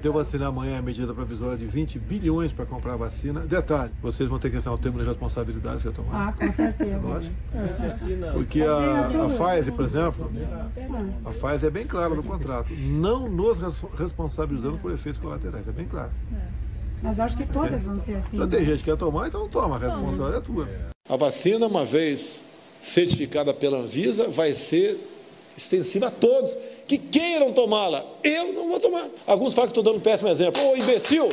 Ter vacina amanhã, a medida provisória de 20 bilhões para comprar vacina. Detalhe, vocês vão ter que assinar o termo de responsabilidade que eu tomar. Ah, com certeza. Lógico. Porque a, a Pfizer, por exemplo, a Pfizer é bem clara no contrato. Não nos responsabilizando por efeitos colaterais. É bem claro. Mas acho que todas vão ser assim. Então tem gente que quer tomar, então toma. A responsabilidade é tua. A vacina, uma vez certificada pela Anvisa, vai ser extensiva a todos que queiram tomá-la. Eu não vou tomar. Alguns falam que estou dando um péssimo exemplo. Ô, imbecil!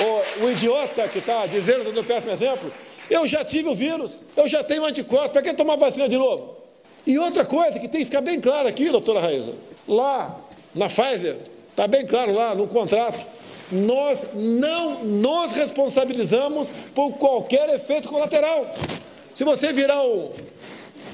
Ô, o idiota que está dizendo que estou dando um péssimo exemplo, eu já tive o vírus, eu já tenho anticorpos, para que tomar vacina de novo? E outra coisa que tem que ficar bem claro aqui, doutora Raíza, lá na Pfizer, está bem claro lá no contrato, nós não nos responsabilizamos por qualquer efeito colateral. Se você virar um,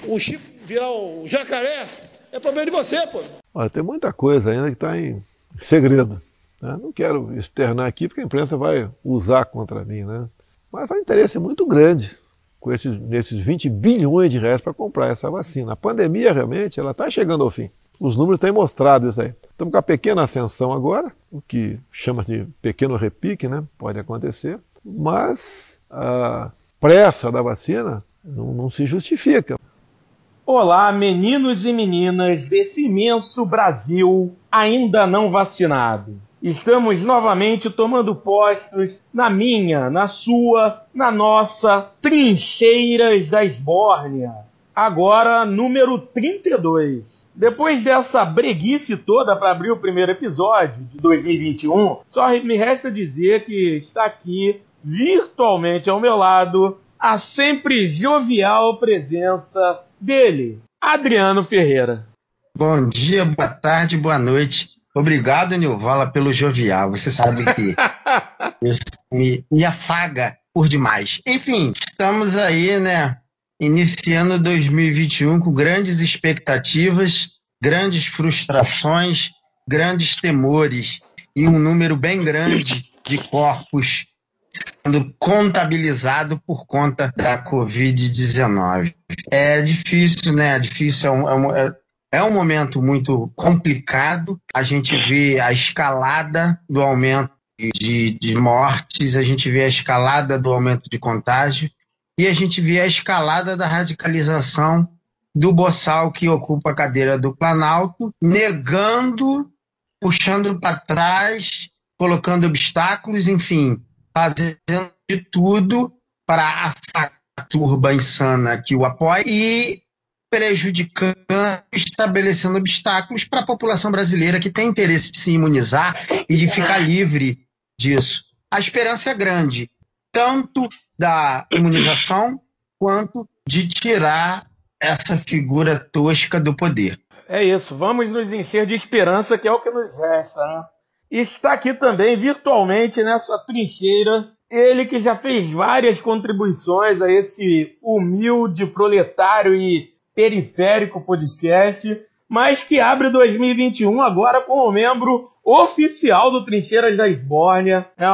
um chip, virar um jacaré, é problema de você, pô. Olha, tem muita coisa ainda que está em segredo. Né? Não quero externar aqui porque a imprensa vai usar contra mim, né? Mas há um interesse muito grande com esses, nesses 20 bilhões de reais para comprar essa vacina. A pandemia realmente ela está chegando ao fim. Os números têm mostrado isso aí. Estamos com a pequena ascensão agora, o que chama de pequeno repique, né? Pode acontecer, mas a pressa da vacina não, não se justifica. Olá, meninos e meninas desse imenso Brasil ainda não vacinado. Estamos novamente tomando postos na minha, na sua, na nossa Trincheiras da Esbórnia agora número 32. Depois dessa breguice toda para abrir o primeiro episódio de 2021, só me resta dizer que está aqui virtualmente ao meu lado a sempre jovial presença dele, Adriano Ferreira. Bom dia, boa tarde, boa noite. Obrigado, Nilvala, pelo jovial. Você sabe que isso me, me afaga por demais. Enfim, estamos aí, né? iniciando 2021 com grandes expectativas, grandes frustrações, grandes temores e um número bem grande de corpos sendo contabilizado por conta da Covid-19. É difícil, né? É difícil, é um, é, é um momento muito complicado. A gente vê a escalada do aumento de, de mortes, a gente vê a escalada do aumento de contágio e a gente vê a escalada da radicalização do boçal que ocupa a cadeira do Planalto, negando, puxando para trás, colocando obstáculos, enfim, fazendo de tudo para a turba insana que o apoia e prejudicando, estabelecendo obstáculos para a população brasileira que tem interesse de se imunizar e de ficar livre disso. A esperança é grande, tanto da imunização quanto de tirar essa figura tosca do poder. É isso, vamos nos encher de esperança, que é o que nos resta. Né? Está aqui também, virtualmente, nessa trincheira, ele que já fez várias contribuições a esse humilde, proletário e periférico podcast, mas que abre 2021 agora como membro oficial do Trincheiras da Esbórnia, é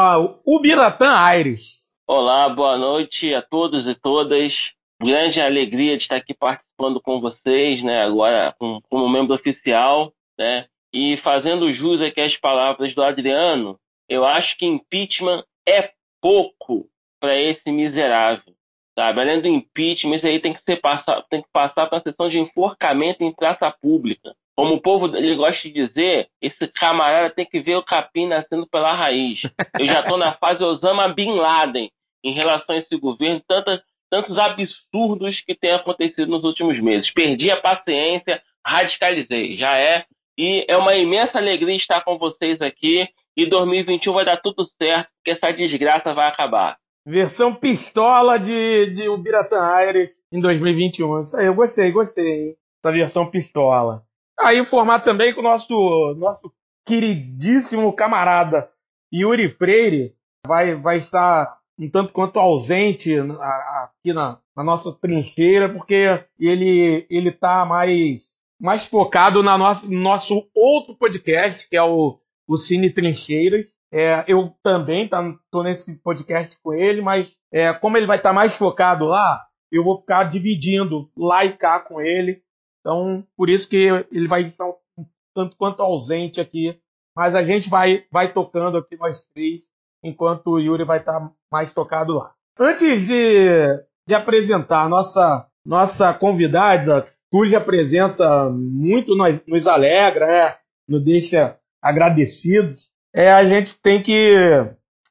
o Biratã Aires. Olá, boa noite a todos e todas. Grande alegria de estar aqui participando com vocês, né? Agora com, como membro oficial, né? E fazendo jus aqui às palavras do Adriano, eu acho que impeachment é pouco para esse miserável, sabe? Além do impeachment, isso aí tem que ser passar, tem que passar para a sessão de enforcamento em praça pública. Como o povo ele gosta de dizer, esse camarada tem que ver o capim nascendo pela raiz. Eu já estou na fase Osama Bin Laden em relação a esse governo, tanta, tantos absurdos que têm acontecido nos últimos meses. Perdi a paciência, radicalizei, já é. E é uma imensa alegria estar com vocês aqui. E 2021 vai dar tudo certo, porque essa desgraça vai acabar. Versão pistola de, de Ubiratã Aires em 2021. Isso aí, eu gostei, gostei. Essa versão pistola. Aí informar também que o nosso, nosso queridíssimo camarada Yuri Freire vai, vai estar um tanto quanto ausente aqui na, na nossa trincheira, porque ele ele está mais mais focado na nosso, no nosso outro podcast, que é o, o Cine Trincheiras. É, eu também tá, nesse podcast com ele, mas é, como ele vai estar tá mais focado lá, eu vou ficar dividindo lá e cá com ele. Então, por isso que ele vai estar um tanto quanto ausente aqui, mas a gente vai, vai tocando aqui nós três, enquanto o Yuri vai estar mais tocado lá. Antes de, de apresentar a nossa, nossa convidada, cuja presença muito nos, nos alegra, é, nos deixa agradecidos, é, a gente tem que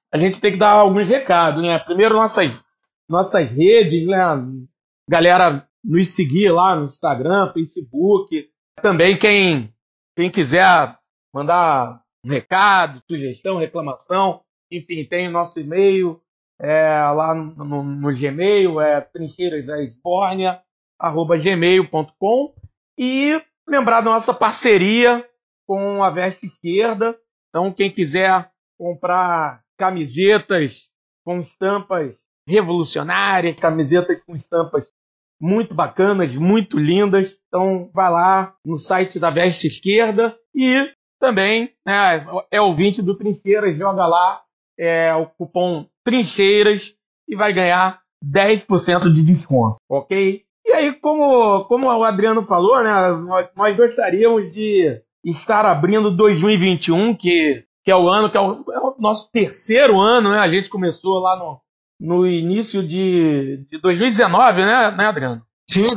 a gente tem que dar alguns recados, né? Primeiro nossas nossas redes, né? Galera nos seguir lá no Instagram, Facebook, também quem quem quiser mandar um recado, sugestão, reclamação, enfim, tem o nosso e-mail é, lá no, no, no, Gmail, é trincheirasesbórnia.gmail.com e lembrar da nossa parceria com a Veste Esquerda. Então, quem quiser comprar camisetas com estampas revolucionárias, camisetas com estampas muito bacanas, muito lindas. Então, vai lá no site da Veste Esquerda e também né, é ouvinte do Trincheiras, joga lá é, o cupom Trincheiras e vai ganhar 10% de desconto, ok? E aí, como, como o Adriano falou, né, nós, nós gostaríamos de estar abrindo 2021, que, que é o ano, que é o, é o, nosso terceiro ano, né? A gente começou lá no, no início de, de 2019, né, né, Adriano? Sim,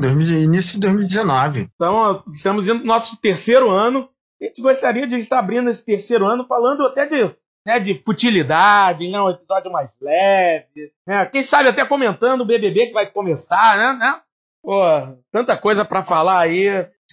início de 2019. Então, estamos indo no nosso terceiro ano. A gente gostaria de estar abrindo esse terceiro ano falando até de, né, de futilidade, né, um episódio mais leve. Né, quem sabe até comentando o BBB que vai começar, né? né? Pô, tanta coisa para falar aí.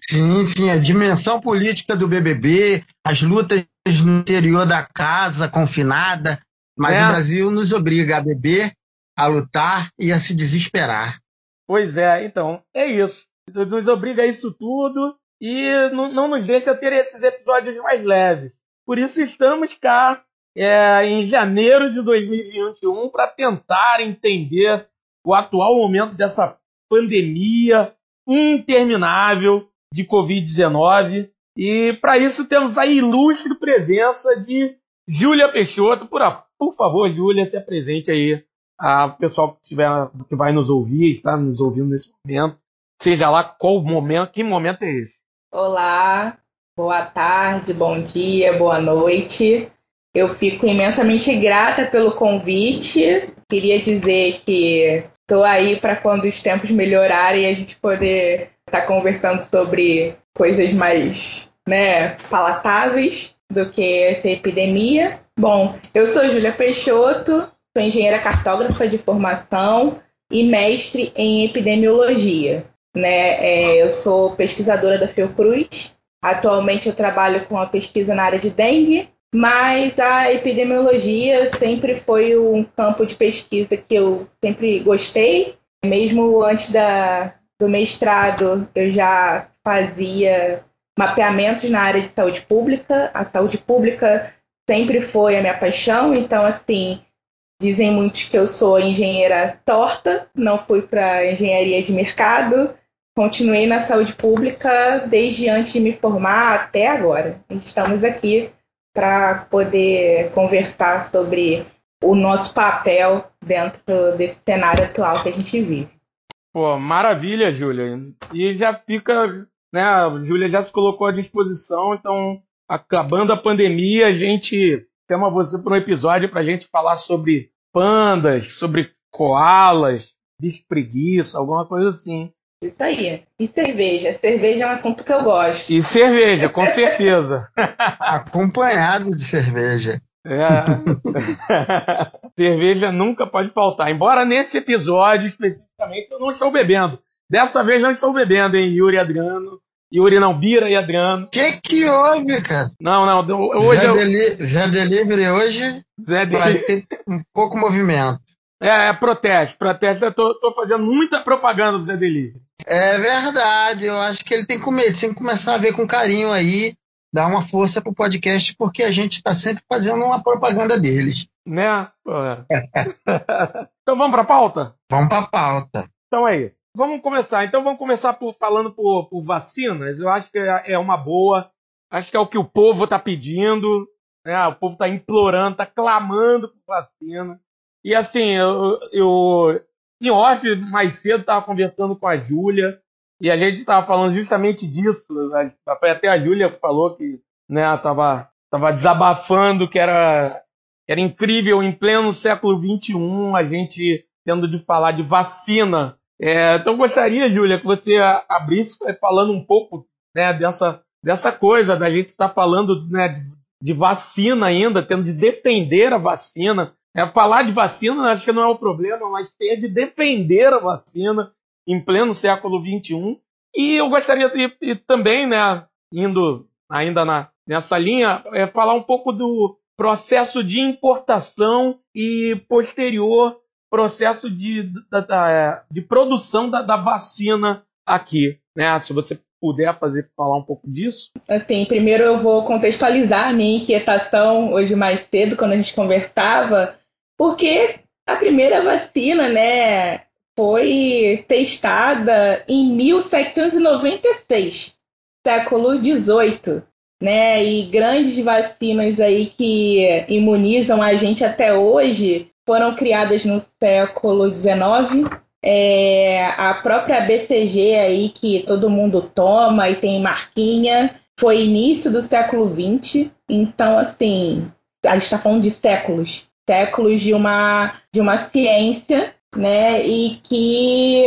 Sim, sim, a dimensão política do BBB, as lutas no interior da casa, confinada, mas é. o Brasil nos obriga a beber, a lutar e a se desesperar. Pois é, então, é isso. Nos obriga a isso tudo e não, não nos deixa ter esses episódios mais leves. Por isso estamos cá é, em janeiro de 2021 para tentar entender o atual momento dessa pandemia interminável de Covid-19. E para isso temos a ilustre presença de Júlia Peixoto. Por, por favor, Júlia, se apresente aí a pessoal que, tiver, que vai nos ouvir, está nos ouvindo nesse momento. Seja lá qual momento, que momento é esse? Olá, boa tarde, bom dia, boa noite. Eu fico imensamente grata pelo convite. Queria dizer que estou aí para quando os tempos melhorarem a gente poder estar tá conversando sobre coisas mais né, palatáveis do que essa epidemia. Bom, eu sou Júlia Peixoto, sou engenheira cartógrafa de formação e mestre em epidemiologia. Né? É, eu sou pesquisadora da Fiocruz. Atualmente eu trabalho com a pesquisa na área de dengue, mas a epidemiologia sempre foi um campo de pesquisa que eu sempre gostei. Mesmo antes da, do mestrado, eu já fazia mapeamentos na área de saúde pública. A saúde pública sempre foi a minha paixão, então, assim, dizem muitos que eu sou engenheira torta, não fui para engenharia de mercado, continuei na saúde pública desde antes de me formar até agora. Estamos aqui para poder conversar sobre o nosso papel dentro desse cenário atual que a gente vive. Pô, maravilha, Júlia. E já fica né? A Júlia já se colocou à disposição, então, acabando a pandemia, a gente chama você para um episódio para a gente falar sobre pandas, sobre koalas, bicho preguiça, alguma coisa assim. Isso aí. E cerveja. Cerveja é um assunto que eu gosto. E cerveja, com certeza. Acompanhado de cerveja. É. cerveja nunca pode faltar. Embora nesse episódio especificamente eu não estou bebendo. Dessa vez não estou bebendo, hein, Yuri Adriano. Yuri não, Bira e Adriano. Que que houve, cara? Não, não. Hoje Zé, eu... Deli... Zé Delivery hoje Zé vai ter um pouco movimento. É, é protesto, protesto. Eu tô, tô, fazendo muita propaganda do Zé Delivery. É verdade, eu acho que ele tem que, comer, tem que começar a ver com carinho aí, dar uma força pro podcast, porque a gente tá sempre fazendo uma propaganda deles. Né? então vamos pra pauta? Vamos pra pauta. Então é isso. Vamos começar. Então vamos começar por, falando por, por vacinas. Eu acho que é, é uma boa. Acho que é o que o povo está pedindo. Né? O povo está implorando, está clamando por vacina. E assim, eu, eu em off, mais cedo, estava conversando com a Júlia E a gente estava falando justamente disso. Até a Júlia falou que né, tava, tava desabafando que era, era incrível em pleno século XXI a gente tendo de falar de vacina. É, então gostaria, Júlia, que você abrisse falando um pouco né, dessa, dessa coisa da gente estar tá falando né, de vacina ainda, tendo de defender a vacina. É, falar de vacina acho que não é o problema, mas ter de defender a vacina em pleno século XXI. E eu gostaria de, também, né, indo ainda na, nessa linha, é falar um pouco do processo de importação e posterior processo de, de, de produção da, da, vacina aqui. Né? Se você puder fazer falar um pouco disso. Assim, primeiro eu vou contextualizar a minha inquietação hoje mais cedo, quando a gente conversava, porque a primeira vacina, né, foi testada em 1796, século 18, né? E grandes vacinas aí que imunizam a gente até hoje foram criadas no século 19. É, a própria BCG aí que todo mundo toma e tem marquinha foi início do século 20. Então, assim, a gente está falando de séculos séculos de uma, de uma ciência, né? E que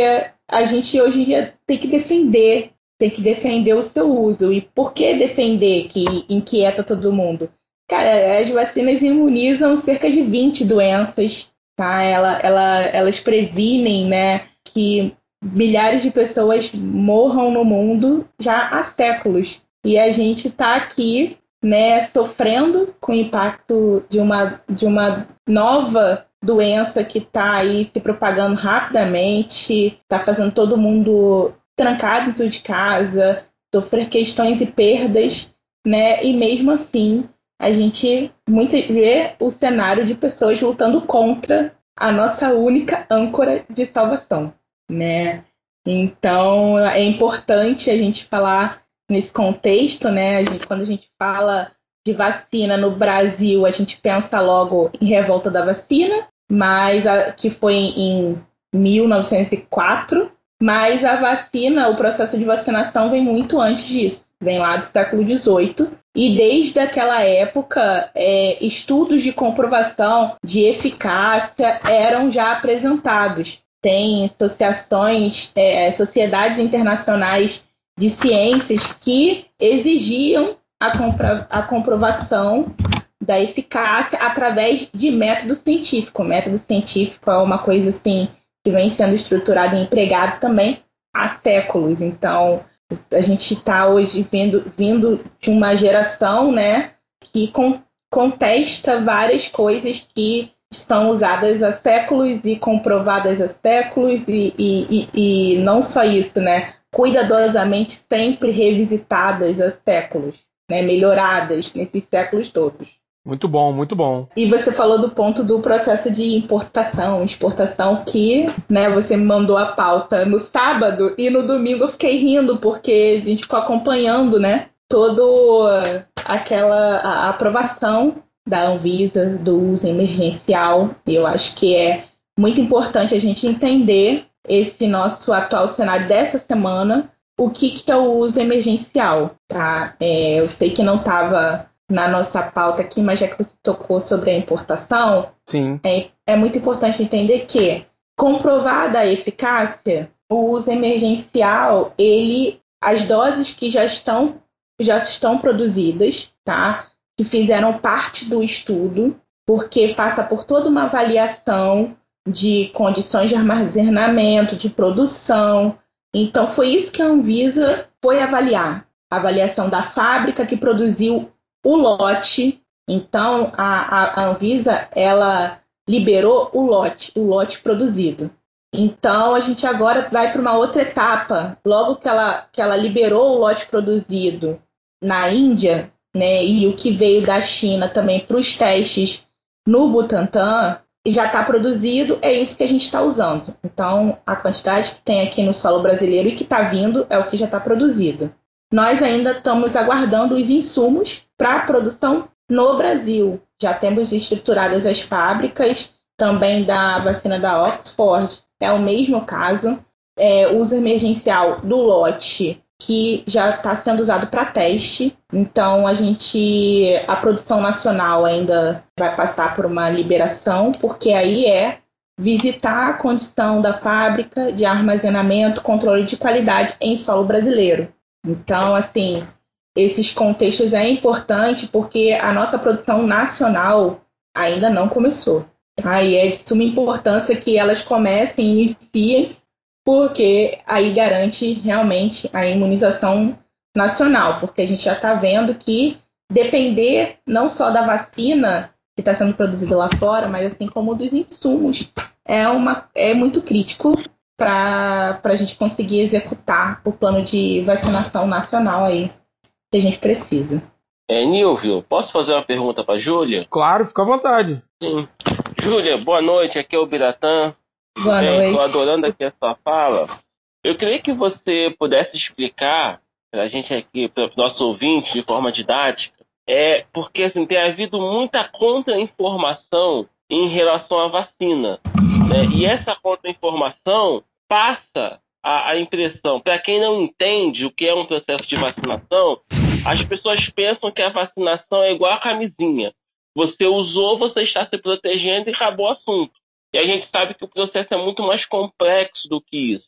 a gente hoje em dia tem que defender, tem que defender o seu uso. E por que defender que inquieta todo mundo? Cara, as vacinas imunizam cerca de 20 doenças, tá? Ela, ela, elas previnem, né, que milhares de pessoas morram no mundo já há séculos. E a gente está aqui né, sofrendo com o impacto de uma, de uma nova doença que está aí se propagando rapidamente, está fazendo todo mundo trancado dentro de casa, sofrer questões e perdas, né? E mesmo assim, a gente muito vê o cenário de pessoas lutando contra a nossa única âncora de salvação, né? Então, é importante a gente falar nesse contexto, né? A gente, quando a gente fala de vacina no Brasil, a gente pensa logo em revolta da vacina, mas a, que foi em 1904. Mas a vacina, o processo de vacinação vem muito antes disso, vem lá do século XVIII. E desde aquela época, é, estudos de comprovação de eficácia eram já apresentados. Tem associações, é, sociedades internacionais de ciências que exigiam a, compra, a comprovação da eficácia através de método científico. O método científico é uma coisa assim que vem sendo estruturado e empregado também há séculos. Então, a gente está hoje vindo, vindo de uma geração né, que com, contesta várias coisas que são usadas há séculos e comprovadas há séculos, e, e, e, e não só isso, né? Cuidadosamente sempre revisitadas há séculos, né, melhoradas nesses séculos todos. Muito bom, muito bom. E você falou do ponto do processo de importação, exportação, que né, você mandou a pauta no sábado e no domingo eu fiquei rindo, porque a gente ficou acompanhando, né? Todo aquela a aprovação da Anvisa do uso emergencial. Eu acho que é muito importante a gente entender esse nosso atual cenário dessa semana, o que, que é o uso emergencial, tá? É, eu sei que não estava na nossa pauta aqui, mas já que você tocou sobre a importação, Sim. É, é muito importante entender que, comprovada a eficácia, o uso emergencial, ele, as doses que já estão, já estão produzidas, tá? Que fizeram parte do estudo, porque passa por toda uma avaliação de condições de armazenamento, de produção. Então, foi isso que a Anvisa foi avaliar. A avaliação da fábrica que produziu o lote. Então, a, a, a Anvisa, ela liberou o lote, o lote produzido. Então, a gente agora vai para uma outra etapa. Logo que ela, que ela liberou o lote produzido na Índia, né, e o que veio da China também para os testes no Butantan, já está produzido, é isso que a gente está usando. Então, a quantidade que tem aqui no solo brasileiro e que está vindo é o que já está produzido. Nós ainda estamos aguardando os insumos para a produção no Brasil. Já temos estruturadas as fábricas, também da vacina da Oxford, é o mesmo caso. é, uso emergencial do lote que já está sendo usado para teste. Então a gente, a produção nacional ainda vai passar por uma liberação, porque aí é visitar a condição da fábrica de armazenamento, controle de qualidade em solo brasileiro. Então, assim, esses contextos é importante porque a nossa produção nacional ainda não começou. Aí é de suma importância que elas comecem, iniciem porque aí garante realmente a imunização nacional, porque a gente já está vendo que depender não só da vacina que está sendo produzida lá fora, mas assim como dos insumos, é, uma, é muito crítico para a gente conseguir executar o plano de vacinação nacional aí que a gente precisa. É, Nilvio, posso fazer uma pergunta para Júlia? Claro, fica à vontade. Sim. Júlia, boa noite, aqui é o Biratã. Boa noite. Estou adorando aqui a sua fala. Eu queria que você pudesse explicar para a gente aqui, para o nosso ouvinte, de forma didática, é porque assim, tem havido muita contra-informação em relação à vacina. Né? E essa contra-informação passa a, a impressão, para quem não entende o que é um processo de vacinação, as pessoas pensam que a vacinação é igual a camisinha. Você usou, você está se protegendo e acabou o assunto. E a gente sabe que o processo é muito mais complexo do que isso.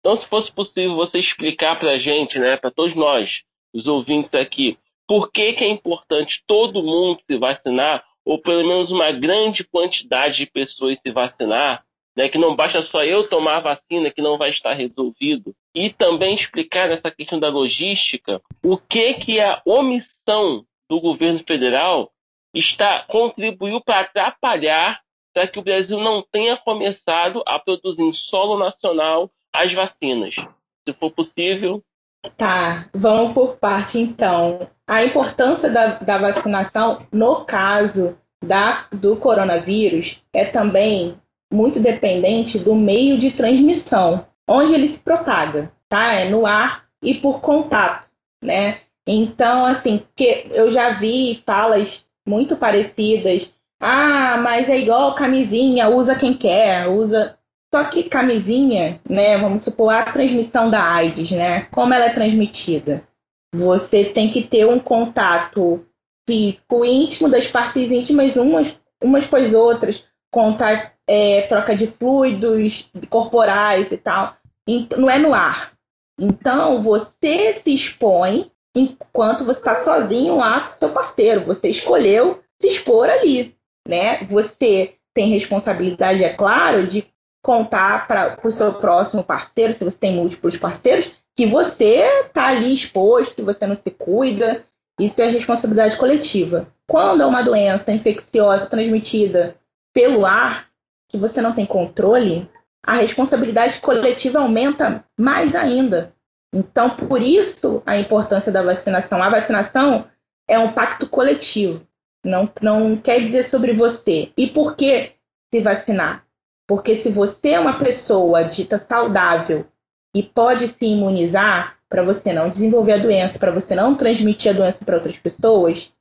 Então, se fosse possível você explicar para a gente, né, para todos nós, os ouvintes aqui, por que, que é importante todo mundo se vacinar, ou pelo menos uma grande quantidade de pessoas se vacinar, né, que não basta só eu tomar a vacina que não vai estar resolvido, e também explicar nessa questão da logística o que que a omissão do governo federal está contribuiu para atrapalhar para que o Brasil não tenha começado a produzir em solo nacional as vacinas. Se for possível. Tá, vamos por parte então. A importância da, da vacinação, no caso da, do coronavírus, é também muito dependente do meio de transmissão, onde ele se propaga, tá? É no ar e por contato, né? Então, assim, que eu já vi falas muito parecidas ah, mas é igual camisinha, usa quem quer, usa. Só que camisinha, né? Vamos supor a transmissão da AIDS, né? Como ela é transmitida? Você tem que ter um contato físico íntimo das partes íntimas umas, umas com as outras, contato, é, troca de fluidos corporais e tal. Não é no ar. Então você se expõe enquanto você está sozinho lá com seu parceiro. Você escolheu se expor ali né? Você tem responsabilidade, é claro, de contar para o seu próximo parceiro, se você tem múltiplos parceiros, que você está ali exposto, que você não se cuida. Isso é responsabilidade coletiva. Quando é uma doença infecciosa transmitida pelo ar, que você não tem controle, a responsabilidade coletiva aumenta mais ainda. Então, por isso a importância da vacinação. A vacinação é um pacto coletivo. Não, não quer dizer sobre você. E por que se vacinar? Porque se você é uma pessoa dita saudável e pode se imunizar para você não desenvolver a doença, para você não transmitir a doença para outras pessoas,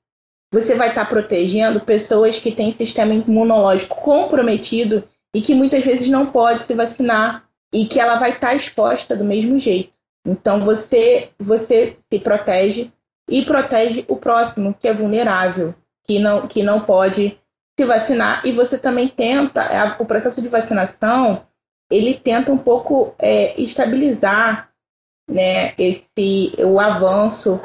você vai estar tá protegendo pessoas que têm sistema imunológico comprometido e que muitas vezes não pode se vacinar e que ela vai estar tá exposta do mesmo jeito. Então você você se protege e protege o próximo que é vulnerável que não, que não pode se vacinar e você também tenta, é, o processo de vacinação, ele tenta um pouco é, estabilizar né, esse, o avanço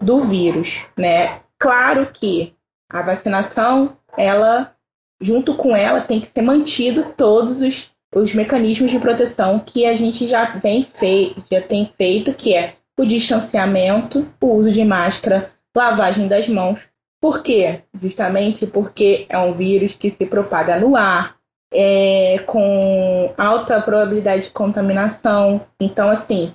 do vírus. Né? Claro que a vacinação, ela, junto com ela, tem que ser mantido todos os, os mecanismos de proteção que a gente já vem feito, já tem feito, que é o distanciamento, o uso de máscara, lavagem das mãos, por quê? Justamente porque é um vírus que se propaga no ar, é, com alta probabilidade de contaminação. Então, assim,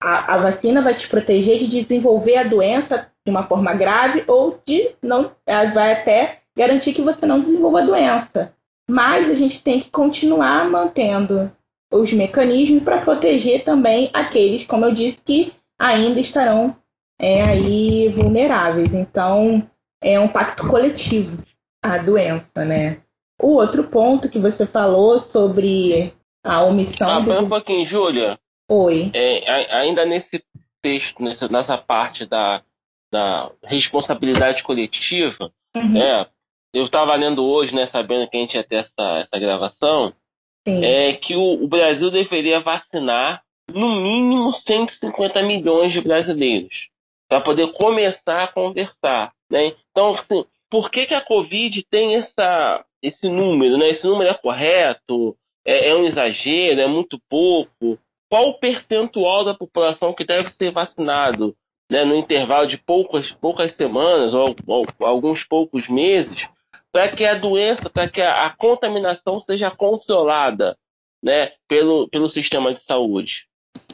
a, a, vacina vai te proteger de desenvolver a doença de uma forma grave ou de não. Vai até garantir que você não desenvolva a doença. Mas a gente tem que continuar mantendo os mecanismos para proteger também aqueles, como eu disse, que ainda estarão é, aí vulneráveis. Então, é um pacto coletivo a doença, né? O outro ponto que você falou sobre a omissão. Ah, do... um pouquinho, Júlia. Oi. É, ainda nesse texto, nessa, parte da, da responsabilidade coletiva, uhum. né, eu estava lendo hoje, né, sabendo que a gente ia ter essa, essa gravação, Sim. é que o, o Brasil deveria vacinar no mínimo 150 milhões de brasileiros para poder começar a conversar. Né? Então, assim, por que, que a Covid tem essa, esse número? Né? Esse número é correto? É, é um exagero? É muito pouco? Qual o percentual da população que deve ser vacinado né, no intervalo de poucas, poucas semanas ou, ou alguns poucos meses para que a doença, para que a, a, contaminação seja controlada né, pelo, pelo sistema de saúde?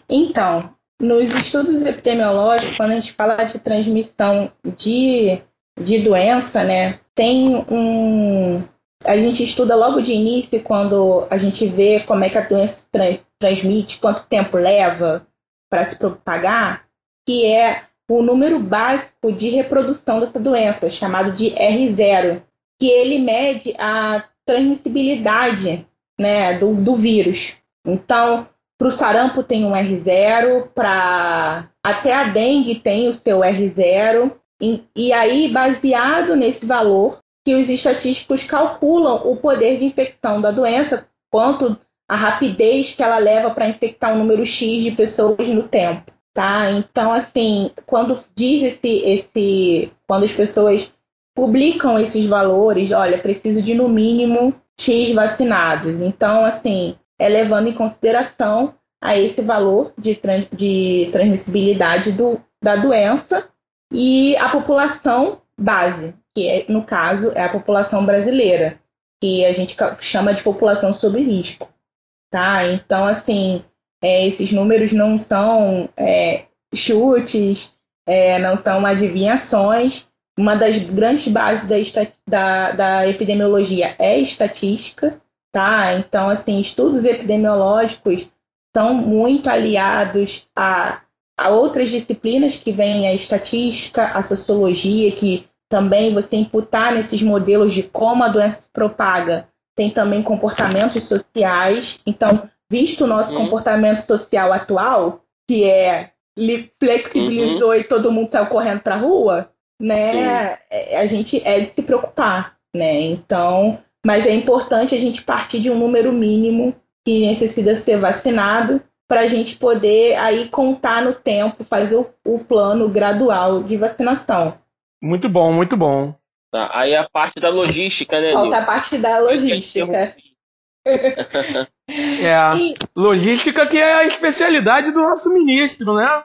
Então, nos estudos epidemiológicos, quando a gente fala de transmissão de, de doença, né, tem um. A gente estuda logo de início, quando a gente vê como é que a doença tra transmite, quanto tempo leva para se propagar, que é o número básico de reprodução dessa doença, chamado de R0, que ele mede a transmissibilidade né, do, do vírus. Então, para o sarampo tem um R0, para até a dengue tem o seu R0. E, e aí, baseado nesse valor, que os estatísticos calculam o poder de infecção da doença, quanto a rapidez que ela leva para infectar um número X de pessoas no tempo, tá? Então, assim, quando diz esse, esse, quando as pessoas publicam esses valores, olha, preciso de no mínimo X vacinados. Então, assim, é levando em consideração a esse valor de, trans, de transmissibilidade do, da doença e a população base, que é, no caso é a população brasileira, que a gente chama de população sob risco. Tá? Então, assim, é, esses números não são é, chutes, é, não são adivinhações. Uma das grandes bases da, da, da epidemiologia é estatística, tá? Então, assim, estudos epidemiológicos são muito aliados a, a outras disciplinas que vêm a estatística, a sociologia, que também você imputar nesses modelos de como a doença se propaga, tem também comportamentos sociais. Então, visto o nosso uhum. comportamento social atual, que é flexibilizou uhum. e todo mundo saiu correndo para a rua, né? Sim. A gente é de se preocupar, né? Então, mas é importante a gente partir de um número mínimo que necessita ser vacinado para a gente poder aí contar no tempo, fazer o, o, plano gradual de vacinação. Muito bom, muito bom. Tá, aí a parte da logística, né? Falta a parte da logística. é, e... logística que é a especialidade do nosso ministro, né?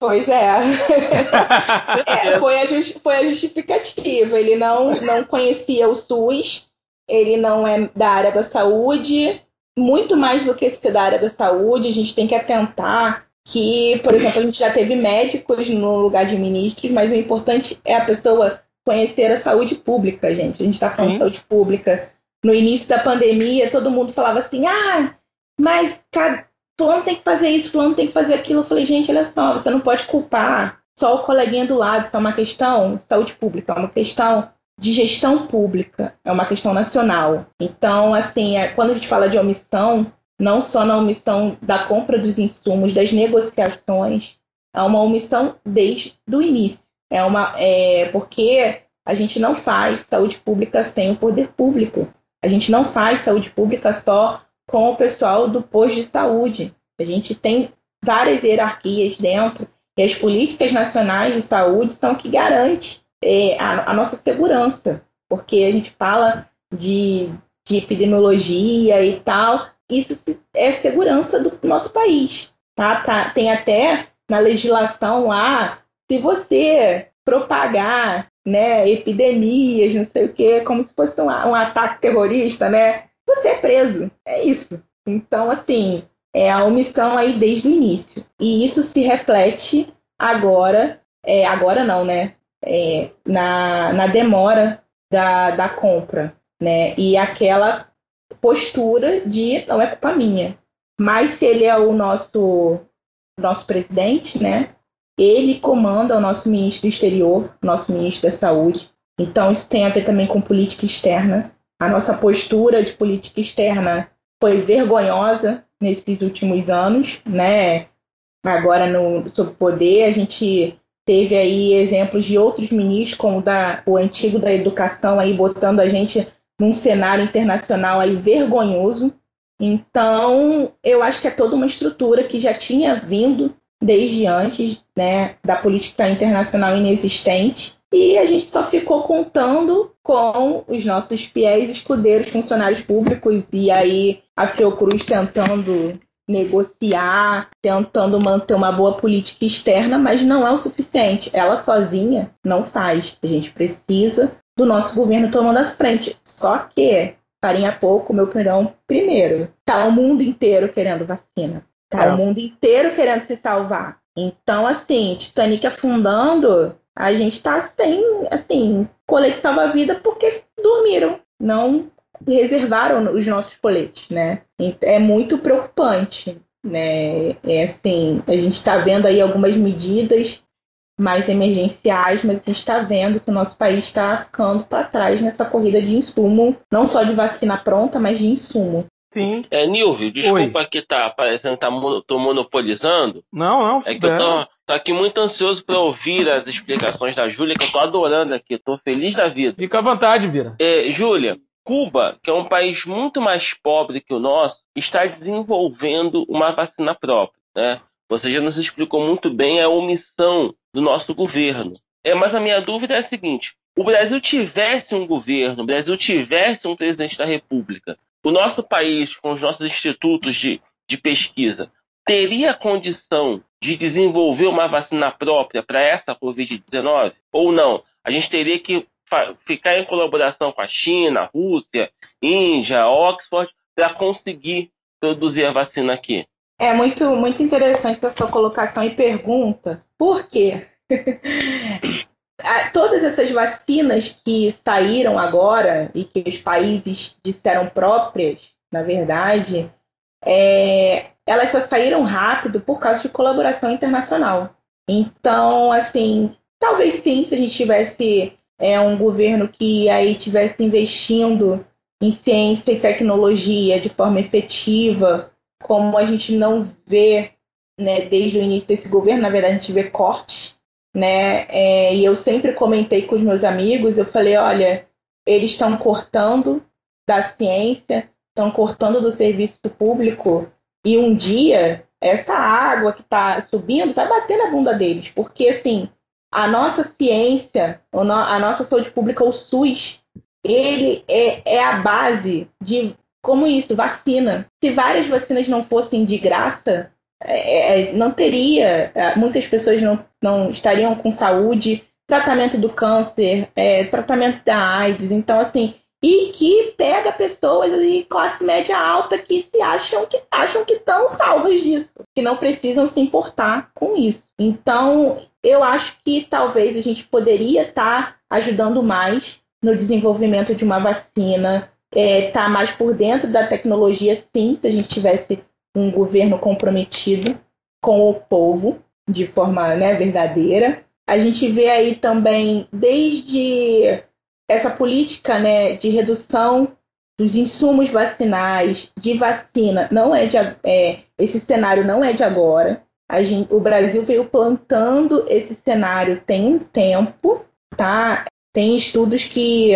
Pois é. é foi, a just, foi a justificativa. Ele não, não conhecia o SUS, ele não é da área da saúde, muito mais do que ser da área da saúde, a gente tem que atentar que, por exemplo, a gente já teve médicos no lugar de ministros, mas o importante é a pessoa conhecer a saúde pública, gente. A gente está falando de saúde pública. No início da pandemia, todo mundo falava assim: ah, mas cada... fulano tem que fazer isso, fulano tem que fazer aquilo. Eu falei, gente, olha só, você não pode culpar só o coleguinha do lado, isso é uma questão de saúde pública, é uma questão de gestão pública, é uma questão nacional. Então, assim, é, quando a gente fala de omissão, não só na omissão da compra dos insumos, das negociações, é uma omissão desde o início. É uma, é, porque a gente não faz saúde pública sem o poder público. A gente não faz saúde pública só com o pessoal do posto de saúde. A gente tem várias hierarquias dentro e as políticas nacionais de saúde são que garantem é, a, a, nossa segurança, porque a gente fala de, de epidemiologia e tal, isso é segurança do nosso país. Tá? tá? Tem até na legislação lá, se você propagar né, epidemias, não sei o quê, como se fosse um, um ataque terrorista, né? Você é preso. É isso. Então, assim, é a omissão aí desde o início. E isso se reflete agora, é, agora não, né? É, na, na demora da, da compra, né? E aquela postura de não é culpa minha. Mas se ele é o nosso nosso presidente, né? Ele comanda o nosso ministro do exterior, nosso ministro da saúde. Então isso tem a ver também com política externa. A nossa postura de política externa foi vergonhosa nesses últimos anos, né? Agora no sob poder a gente teve aí exemplos de outros ministros, como da, o antigo da educação aí botando a gente num cenário internacional aí vergonhoso. Então, eu acho que é toda uma estrutura que já tinha vindo desde antes, né, da política internacional inexistente, e a gente só ficou contando com os nossos fiéis escudeiros funcionários públicos e aí a Fiocruz tentando negociar, tentando manter uma boa política externa, mas não é o suficiente. Ela sozinha não faz. A gente precisa do nosso governo tomando as frente. Só que, farinha pouco, meu pirão primeiro. Tá o mundo inteiro querendo vacina. Tá o mundo inteiro querendo se salvar. Então, assim, Titanic afundando, a gente tá sem, assim, colete salva-vida porque dormiram. Não reservaram os nossos coletes, né? É muito preocupante, né? É assim, a gente está vendo aí algumas medidas mais emergenciais, mas a gente está vendo que o nosso país está ficando para trás nessa corrida de insumo, não só de vacina pronta, mas de insumo. Sim. É, Nilvio, desculpa Oi. que tá parecendo que tá, tô monopolizando. Não, não. É que eu tô, tô aqui muito ansioso para ouvir as explicações da Júlia, que eu tô adorando aqui, tô feliz da vida. Fica à vontade, Bira. É, Júlia, Cuba, que é um país muito mais pobre que o nosso, está desenvolvendo uma vacina própria. Né? Você já nos explicou muito bem a omissão do nosso governo. É, mas a minha dúvida é a seguinte: o Brasil tivesse um governo, o Brasil tivesse um presidente da República, o nosso país, com os nossos institutos de, de pesquisa, teria condição de desenvolver uma vacina própria para essa Covid-19? Ou não? A gente teria que ficar em colaboração com a China, Rússia, Índia, Oxford, para conseguir produzir a vacina aqui. É muito, muito interessante essa sua colocação e pergunta. Por quê? Todas essas vacinas que saíram agora e que os países disseram próprias, na verdade, é, elas só saíram rápido por causa de colaboração internacional. Então, assim, talvez sim, se a gente tivesse é um governo que aí tivesse investindo em ciência e tecnologia de forma efetiva, como a gente não vê né, desde o início desse governo, na verdade a gente vê cortes, né? É, e eu sempre comentei com os meus amigos, eu falei, olha, eles estão cortando da ciência, estão cortando do serviço público, e um dia essa água que está subindo vai bater na bunda deles, porque assim a nossa ciência, a nossa saúde pública, o SUS, ele é, é a base de como isso, vacina. Se várias vacinas não fossem de graça, é, é não teria, é, muitas pessoas não, não estariam com saúde, tratamento do câncer, é, tratamento da AIDS. Então, assim, e que pega pessoas de classe média alta que se acham que acham que estão salvas disso, que não precisam se importar com isso. Então, eu acho que talvez a gente poderia estar tá ajudando mais no desenvolvimento de uma vacina, estar é, tá mais por dentro da tecnologia, sim, se a gente tivesse um governo comprometido com o povo de forma né, verdadeira. A gente vê aí também, desde essa política né, de redução dos insumos vacinais, de vacina, não é de é, esse cenário não é de agora. Gente, o Brasil veio plantando esse cenário tem um tempo, tá? Tem estudos que,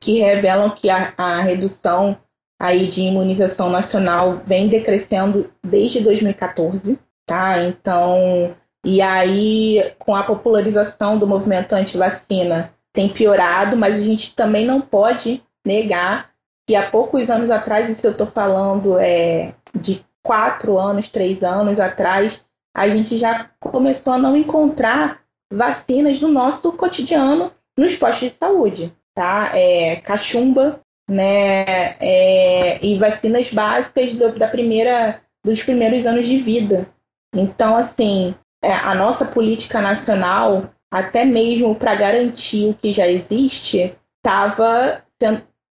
que revelam que a, a redução aí de imunização nacional vem decrescendo desde 2014, tá? Então, e aí com a popularização do movimento anti-vacina tem piorado, mas a gente também não pode negar que há poucos anos atrás, isso eu estou falando é, de quatro anos, três anos atrás, a gente já começou a não encontrar vacinas no nosso cotidiano nos postos de saúde, tá? É, cachumba, né? É, e vacinas básicas do, da primeira, dos primeiros anos de vida. Então, assim, é, a nossa política nacional até mesmo para garantir o que já existe, estava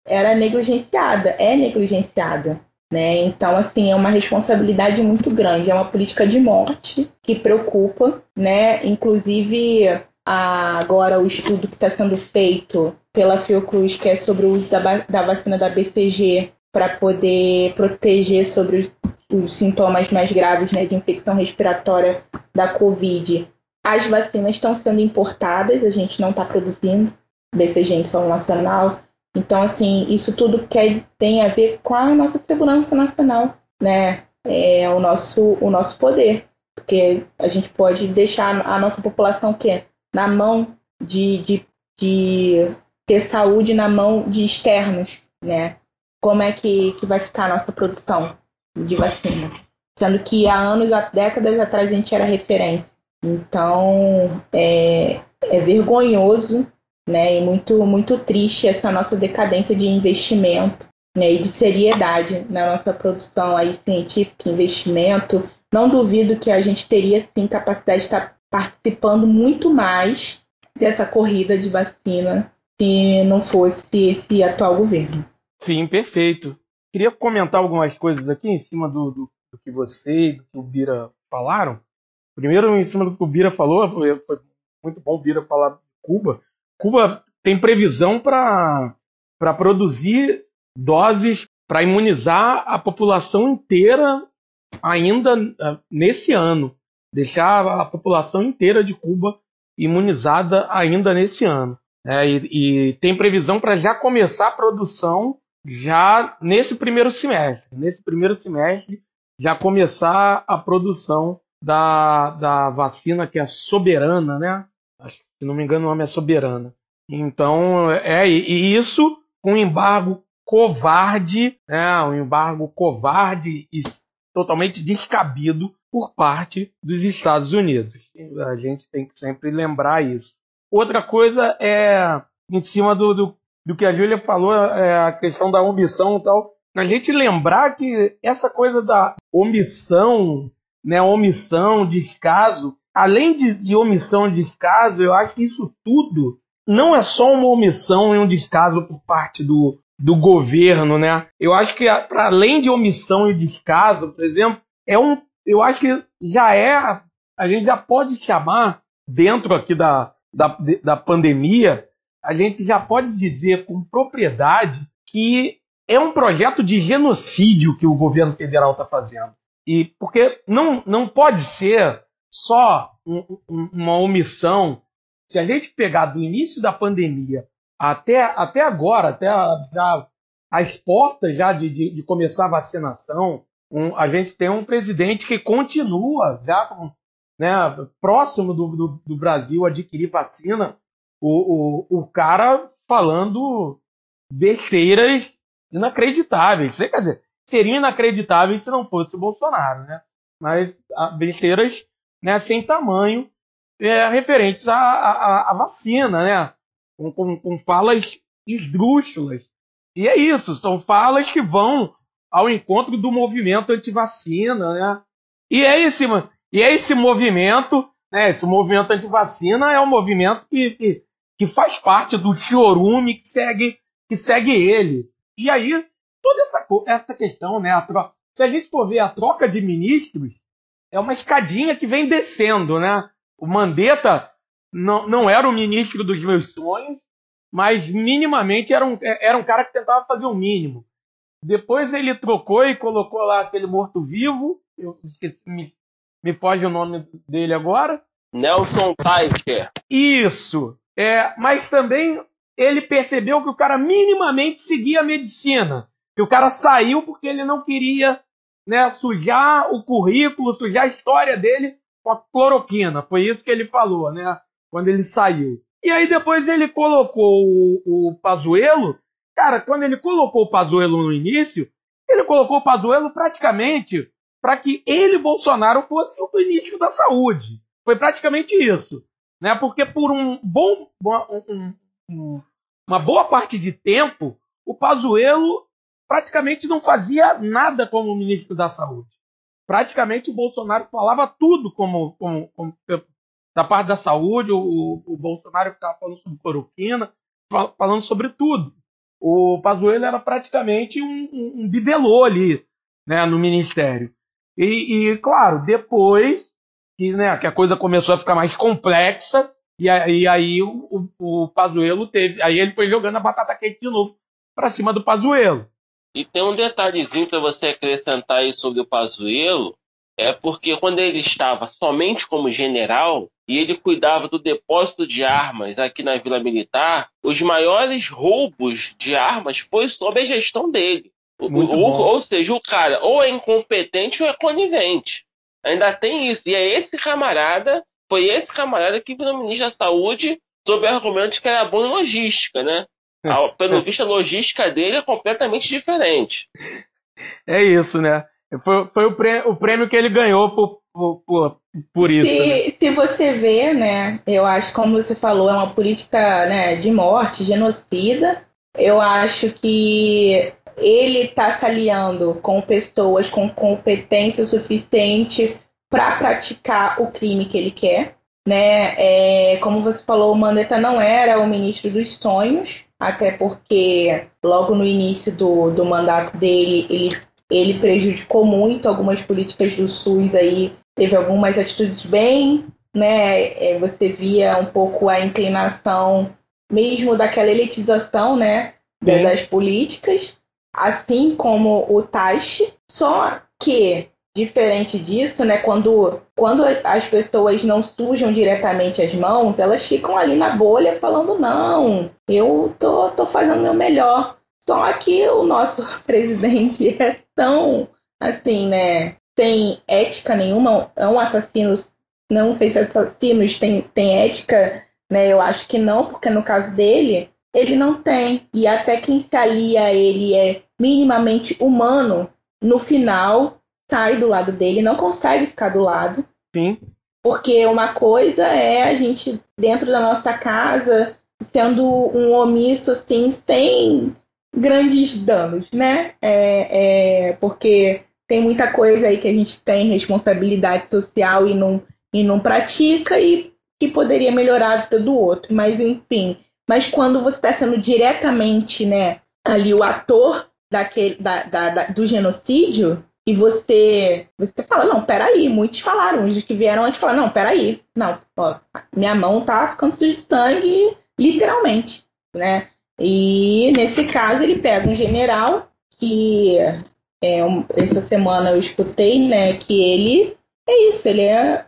era negligenciada, é negligenciada. Né? Então, assim, é uma responsabilidade muito grande, é uma política de morte que preocupa, né? Inclusive, a, agora o estudo que está sendo feito pela Fiocruz, que é sobre o uso da, da vacina da BCG, para poder proteger sobre os sintomas mais graves né, de infecção respiratória da Covid. As vacinas estão sendo importadas, a gente não está produzindo BCG em solo nacional. Então, assim, isso tudo quer, tem a ver com a nossa segurança nacional, né? É o nosso, o nosso poder. Porque a gente pode deixar a nossa população que na mão de, de, de ter saúde na mão de externos, né? Como é que, que vai ficar a nossa produção de vacina? Sendo que há anos, há décadas atrás, a gente era referência. Então, é, é vergonhoso né, e muito, muito triste essa nossa decadência de investimento né, e de seriedade na nossa produção aí científica, investimento. Não duvido que a gente teria sim capacidade de estar participando muito mais dessa corrida de vacina se não fosse esse atual governo. Sim, perfeito. Queria comentar algumas coisas aqui em cima do, do, do que você e do que o Bira falaram. Primeiro, em cima do que o Bira falou, foi, muito bom o Bira falar de Cuba. Cuba tem previsão para produzir doses para imunizar a população inteira ainda uh, nesse ano. Deixar a população inteira de Cuba imunizada ainda nesse ano. É, e, e, tem previsão para já começar a produção já nesse primeiro semestre. Nesse primeiro semestre, já começar a produção da, da vacina que é soberana, né? Se não me engano, o nome é soberana. Então, é e isso um embargo covarde, né? um embargo covarde e totalmente descabido por parte dos Estados Unidos. A gente tem que sempre lembrar isso. Outra coisa é, em cima do, do, do que a Júlia falou, é a questão da omissão e tal. A gente lembrar que essa coisa da omissão, né, omissão, descaso, além de, de omissão e descaso, eu acho que isso tudo não é só uma omissão e um descaso por parte do, do governo, né? Eu acho que para além de omissão e descaso, por exemplo, é um, eu acho que já é, a gente já pode chamar dentro aqui da, da, da pandemia, a gente já pode dizer com propriedade que é um projeto de genocídio que o governo federal está fazendo. E porque não, não pode ser só um, um, uma omissão. Se a gente pegar do início da pandemia até, até agora, até já as portas já de, de, de começar a vacinação, um, a gente tem um presidente que continua já né, próximo do, do, do Brasil adquirir vacina, o, o, o cara falando besteiras inacreditáveis. Quer dizer, seria inacreditável se não fosse o Bolsonaro, né? Mas besteiras né, sem tamanho é, referentes à, à, à, vacina, né? Com, com, com falas esdrúxulas. E é isso, são falas que vão ao encontro do movimento anti-vacina, né? E é esse, e é esse movimento, né, esse movimento anti-vacina é um movimento que, que, que, faz parte do chorume que segue, que segue ele. E aí, toda essa, essa questão, né, a se a gente for ver a troca de ministros, é uma escadinha que vem descendo, né? O Mandetta não, não era o ministro dos meus sonhos, mas minimamente era um, era um cara que tentava fazer o mínimo. Depois ele trocou e colocou lá aquele morto-vivo, eu esqueci, me, me foge o nome dele agora. Nelson Teicher. Isso. É, mas também ele percebeu que o cara minimamente seguia a medicina. Que o cara saiu porque ele não queria né, sujar o currículo, sujar a história dele com a cloroquina. Foi isso que ele falou, né? Quando ele saiu. E aí depois ele colocou o, o Pazuello. Cara, quando ele colocou o Pazuello no início, ele colocou o Pazuello praticamente para que ele, Bolsonaro, fosse o ministro da Saúde. Foi praticamente isso. Né? Porque por um bom, um, um, uma boa parte de tempo, o Pazuello praticamente não fazia nada como ministro da Saúde. Praticamente o Bolsonaro falava tudo como, como, como da parte da saúde, o, o, Bolsonaro ficava falando sobre cloroquina, falando sobre tudo. O Pazuello era praticamente um, um, um bibelô ali né, no ministério. E, e, claro, depois que, né, que a coisa começou a ficar mais complexa, e aí, aí o, o, o Pazuello teve. Aí ele foi jogando a batata quente de novo para cima do Pazuello. E tem um detalhezinho para você acrescentar aí sobre o Pazuello, é porque quando ele estava somente como general e ele cuidava do depósito de armas aqui na Vila Militar, os maiores roubos de armas foi sob a gestão dele. Ou, ou, seja, o cara ou é incompetente ou é conivente. Ainda tem isso. E é esse camarada, foi esse camarada que virou ministro da Saúde sob argumentos que era bom em logística, né? Pelo visto, a logística dele é completamente diferente. É isso, né? Foi, foi o, prêmio, o, prêmio, que ele ganhou por, por, por, por isso. Se, né? se você vê, né, eu acho, como você falou, é uma política né, de morte, genocida. Eu acho que ele está se aliando com pessoas com competência suficiente para praticar o crime que ele quer. Né? É, como você falou, o Mandetta não era o ministro dos sonhos, até porque logo no início do, do mandato dele ele ele prejudicou muito algumas políticas do SUS aí, teve algumas atitudes bem, né? É, você via um pouco a inclinação mesmo daquela elitização, né, Sim. das políticas, assim como o Taish, só que diferente disso, né, quando, quando as pessoas não sujam diretamente as mãos, elas ficam ali na bolha falando não, eu tô, tô fazendo o meu melhor. Só que o nosso presidente é tão, assim, né, sem ética nenhuma, é um assassino, não sei se assassinos têm, têm ética, né, eu acho que não, porque no caso dele, ele não tem. E até quem se alia a ele é minimamente humano, no final sai do lado dele, não consegue ficar do lado. Sim. Porque uma coisa é a gente, dentro da nossa casa, sendo um omisso, assim, sem grandes danos, né? É, é, porque tem muita coisa aí que a gente tem responsabilidade social e não, e não pratica e que poderia melhorar a vida do outro. Mas, enfim. Mas quando você está sendo diretamente, né, ali o ator daquele, da, da, da, do genocídio, e você, você fala, não, peraí, muitos falaram, os que vieram antes falaram, não, peraí, não, ó, minha mão tá ficando suja de sangue, literalmente, né? E nesse caso ele pega um general que é, um, essa semana eu escutei, né, que ele é isso, ele é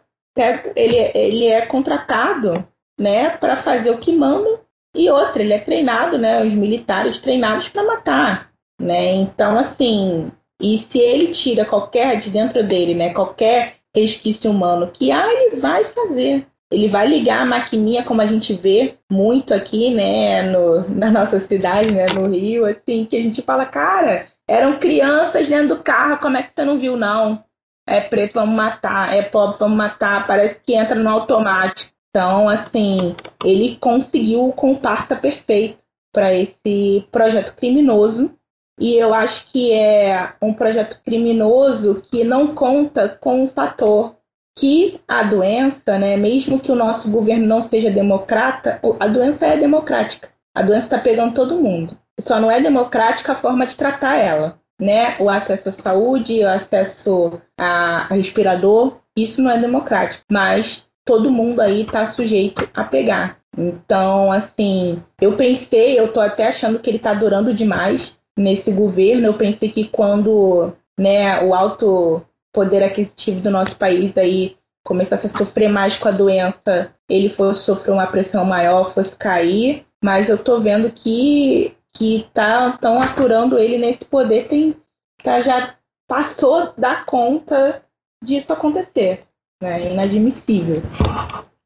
ele, ele é contratado, né, para fazer o que manda e outra, ele é treinado, né, os militares treinados para matar, né? Então assim, e se ele tira qualquer de dentro dele, né, qualquer resquício humano que há, ele vai fazer. Ele vai ligar a maquininha, como a gente vê muito aqui, né, no, na nossa cidade, né, no Rio, assim, que a gente fala, cara, eram crianças dentro do carro, como é que você não viu, não? É preto, vamos matar, é pobre, vamos matar, parece que entra no automático. Então, assim, ele conseguiu o comparsa perfeito para esse projeto criminoso. E eu acho que é um projeto criminoso que não conta com o fator que a doença, né, mesmo que o nosso governo não seja democrata, a doença é democrática. A doença está pegando todo mundo. Só não é democrática a forma de tratar ela. Né? O acesso à saúde, o acesso a respirador, isso não é democrático. Mas todo mundo aí está sujeito a pegar. Então, assim, eu pensei, eu tô até achando que ele está durando demais nesse governo. Eu pensei que quando né, o alto poder aquisitivo do nosso país aí começasse a sofrer mais com a doença, ele fosse sofrer uma pressão maior, fosse cair. Mas eu tô vendo que que tá tão apurando ele nesse poder tem tá, já passou da conta disso acontecer. Né? Inadmissível.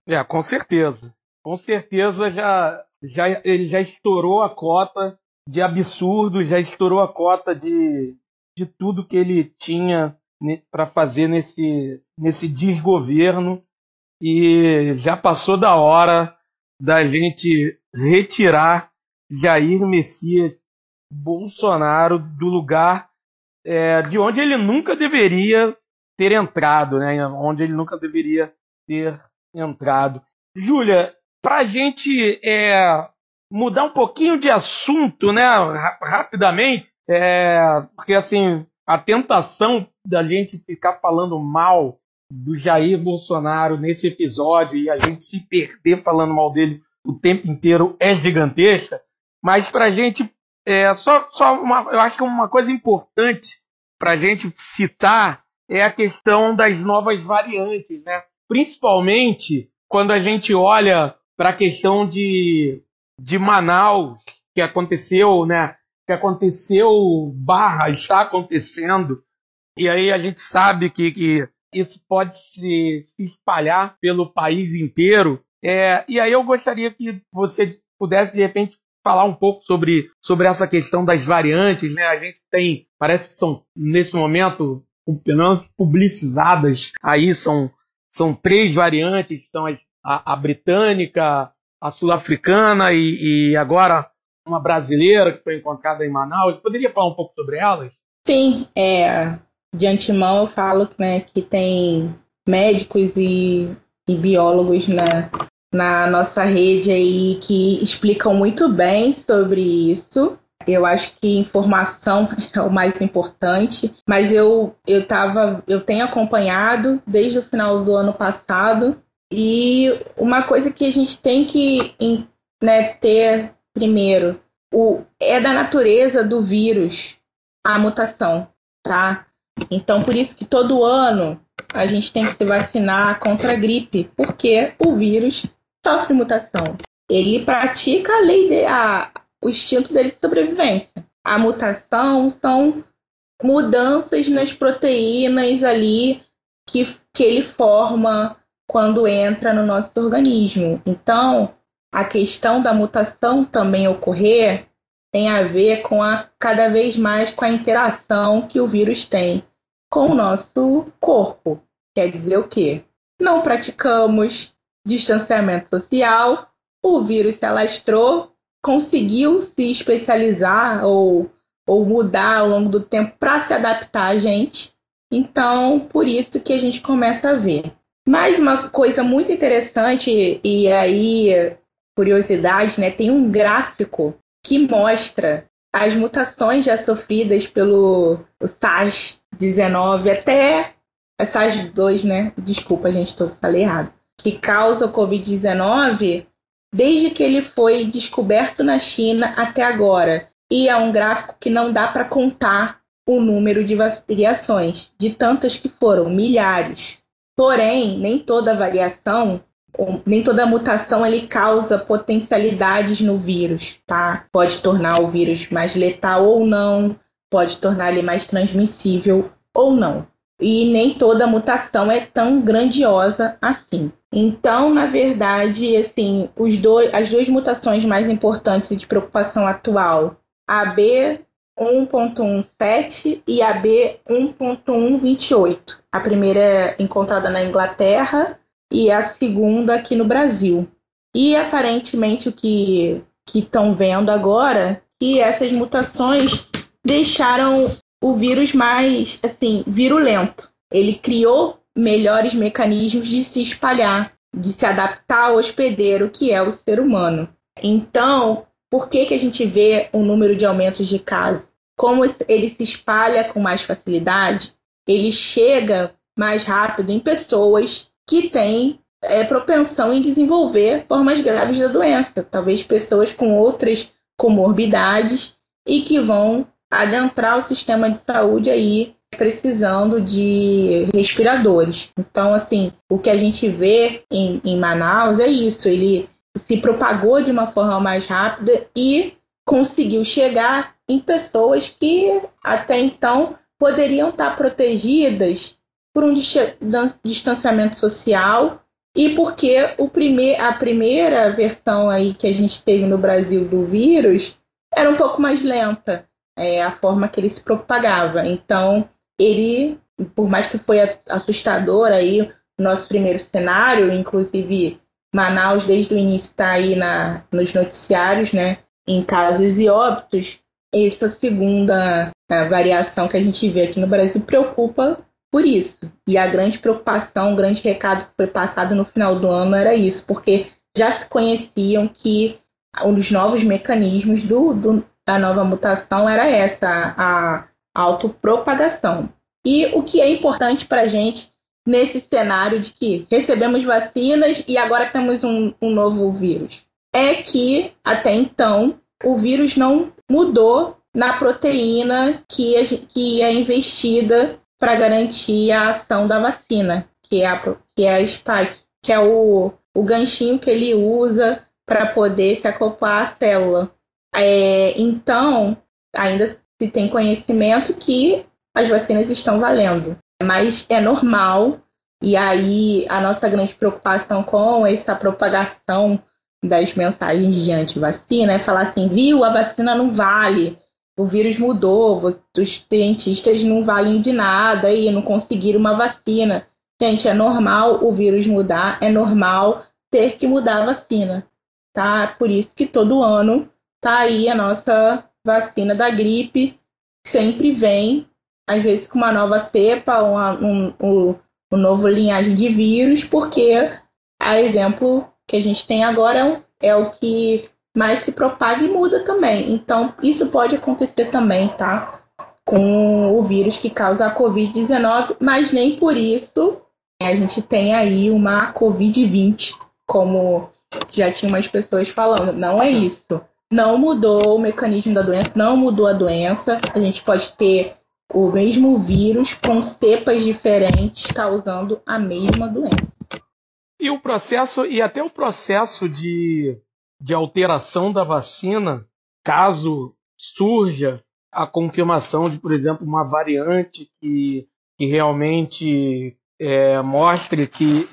É, com certeza. Com certeza já, já ele já estourou a cota de absurdo, já estourou a cota de, de tudo que ele tinha para fazer nesse, nesse desgoverno e já passou da hora da gente retirar Jair Messias Bolsonaro do lugar é, de onde ele nunca deveria ter entrado, né? Onde ele nunca deveria ter entrado. Júlia, para a gente é, mudar um pouquinho de assunto, né? Rapidamente, é, porque assim a tentação da gente ficar falando mal do Jair Bolsonaro nesse episódio e a gente se perder falando mal dele o tempo inteiro é gigantesca. Mas para a gente é, só, só uma, eu acho que uma coisa importante para a gente citar é a questão das novas variantes, né? Principalmente quando a gente olha para a questão de, de Manaus, que aconteceu, né? Que aconteceu, barra, está acontecendo, e aí a gente sabe que, que isso pode se, se espalhar pelo país inteiro. É, e aí eu gostaria que você pudesse, de repente, falar um pouco sobre, sobre essa questão das variantes. Né? A gente tem, parece que são, nesse momento, pelo menos publicizadas aí, são, são três variantes, são a, a, a britânica, a sul-africana e, e, agora uma brasileira que foi encontrada em Manaus. Poderia falar um pouco sobre elas? Sim, é, de antemão eu falo né, que tem médicos e, e biólogos na, na nossa rede aí que explicam muito bem sobre isso. Eu acho que informação é o mais importante, mas eu eu tava, eu tenho acompanhado desde o final do ano passado e uma coisa que a gente tem que né, ter primeiro o, é da natureza do vírus a mutação, tá? Então, por isso que todo ano a gente tem que se vacinar contra a gripe, porque o vírus sofre mutação. Ele pratica a lei de, a, o instinto dele de sobrevivência. A mutação são mudanças nas proteínas ali que, que ele forma quando entra no nosso organismo. Então, a questão da mutação também ocorrer tem a ver com a cada vez mais com a interação que o vírus tem com o nosso corpo. Quer dizer o quê? Não praticamos distanciamento social, o vírus se alastrou, conseguiu se especializar ou, ou mudar ao longo do tempo para se adaptar a gente. Então, por isso que a gente começa a ver. Mais uma coisa muito interessante, e aí, curiosidade, né? Tem um gráfico que mostra as mutações já sofridas pelo SARS-19 até a SARS-2, né? Desculpa, gente, tô, falei errado. Que causa o Covid-19 desde que ele foi descoberto na China até agora. E é um gráfico que não dá para contar o número de variações, de tantas que foram, milhares. Porém, nem toda variação nem toda mutação ele causa potencialidades no vírus, tá? Pode tornar o vírus mais letal ou não, pode tornar ele mais transmissível ou não. E nem toda mutação é tão grandiosa assim. Então, na verdade, assim, os dois, as duas mutações mais importantes de preocupação atual, a B 1.17 e a B1.128. A primeira é encontrada na Inglaterra e a segunda aqui no Brasil. E aparentemente o que estão vendo agora que essas mutações deixaram o vírus mais assim virulento. Ele criou melhores mecanismos de se espalhar, de se adaptar ao hospedeiro que é o ser humano. Então, por que, que a gente vê um número de aumentos de casos? Como ele se espalha com mais facilidade, ele chega mais rápido em pessoas que têm é, propensão em desenvolver formas graves da doença, talvez pessoas com outras comorbidades e que vão adentrar o sistema de saúde aí precisando de respiradores. Então, assim, o que a gente vê em, em Manaus é isso, ele se propagou de uma forma mais rápida e conseguiu chegar em pessoas que até então poderiam estar protegidas por um distanciamento social e porque o primeir, a primeira versão aí que a gente teve no Brasil do vírus era um pouco mais lenta, é, a forma que ele se propagava. Então, ele, por mais que foi assustador aí o nosso primeiro cenário, inclusive Manaus desde o início está aí na, nos noticiários, né, em casos e óbitos, essa segunda variação que a gente vê aqui no Brasil preocupa por isso. E a grande preocupação, o grande recado que foi passado no final do ano era isso, porque já se conheciam que um dos novos mecanismos do, do, da nova mutação era essa, a autopropagação. E o que é importante para a gente nesse cenário de que recebemos vacinas e agora temos um, um novo vírus? É que, até então, o vírus não mudou na proteína que é, que é investida para garantir a ação da vacina, que é a, que é a spike, que é o, o ganchinho que ele usa para poder se acoplar à célula. É, então, ainda se tem conhecimento que as vacinas estão valendo, mas é normal. E aí, a nossa grande preocupação com essa propagação das mensagens de antivacina é falar assim: viu, a vacina não vale, o vírus mudou, os cientistas não valem de nada e não conseguiram uma vacina. Gente, é normal o vírus mudar, é normal ter que mudar a vacina, tá? Por isso que todo ano tá aí a nossa vacina da gripe, sempre vem, às vezes com uma nova cepa, uma, um, um, um novo linhagem de vírus, porque a exemplo que a gente tem agora é o que mais se propaga e muda também. Então, isso pode acontecer também, tá? Com o vírus que causa a Covid-19, mas nem por isso a gente tem aí uma Covid-20, como já tinha umas pessoas falando. Não é isso. Não mudou o mecanismo da doença, não mudou a doença. A gente pode ter o mesmo vírus com cepas diferentes causando a mesma doença. E o processo, e até o processo de, de alteração da vacina, caso surja a confirmação de, por exemplo, uma variante que, que realmente é, mostre que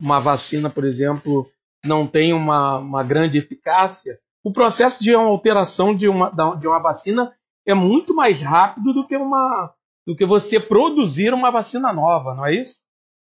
uma vacina, por exemplo, não tem uma, uma grande eficácia, o processo de alteração de uma, de uma vacina é muito mais rápido do que uma do que você produzir uma vacina nova, não é isso?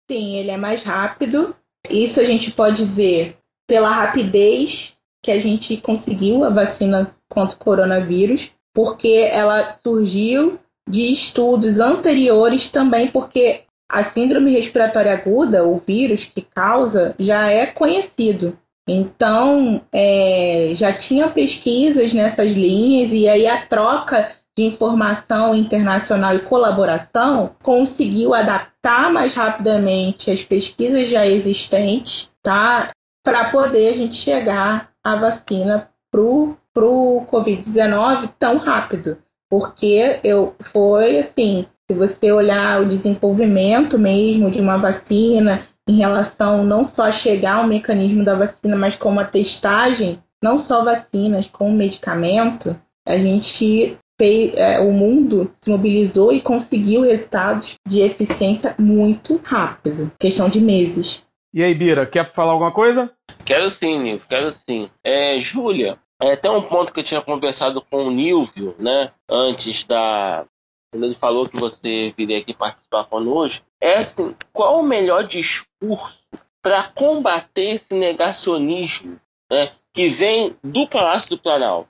Sim, ele é mais rápido isso a gente pode ver pela rapidez que a gente conseguiu a vacina contra o coronavírus, porque ela surgiu de estudos anteriores também, porque a síndrome respiratória aguda, o vírus que causa, já é conhecido. Então, é, já tinha pesquisas nessas linhas, e aí a troca de informação internacional e colaboração conseguiu adaptar mais rapidamente as pesquisas já existentes, tá? Para poder a gente chegar à vacina para o Covid-19 tão rápido. Porque eu foi assim, se você olhar o desenvolvimento mesmo de uma vacina em relação não só a chegar ao mecanismo da vacina, mas como a testagem, não só vacinas, como medicamento, a gente fez, é, o mundo se mobilizou e conseguiu resultados de eficiência muito rápido, questão de meses. E aí, Bira, quer falar alguma coisa? Quero sim, Nilvio, quero sim. É, Júlia, é até um ponto que eu tinha conversado com o Nilvio, né, antes da. Quando ele falou que você viria aqui participar conosco, é assim: qual o melhor discurso para combater esse negacionismo né, que vem do Palácio do Planalto?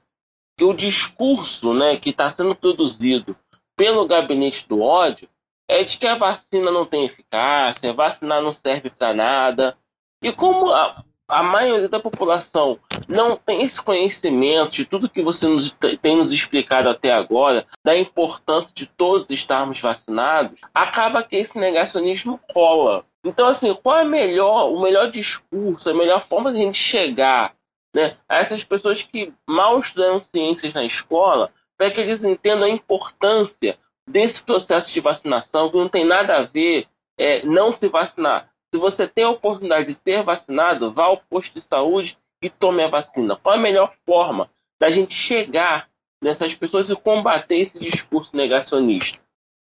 Que o discurso né, que está sendo produzido pelo gabinete do ódio é de que a vacina não tem eficácia, vacinar não serve para nada. E como a, a, maioria da população não tem esse conhecimento de tudo que você nos, tem nos explicado até agora, da importância de todos estarmos vacinados, acaba que esse negacionismo cola. Então, assim, qual é melhor, o melhor discurso, a melhor forma de a gente chegar né, a essas pessoas que mal estudaram ciências na escola, para que eles entendam a importância desse processo de vacinação, que não tem nada a ver é, não se vacinar. Se você tem a oportunidade de ser vacinado, vá ao posto de saúde e tome a vacina. Qual a melhor forma da gente chegar nessas pessoas e combater esse discurso negacionista?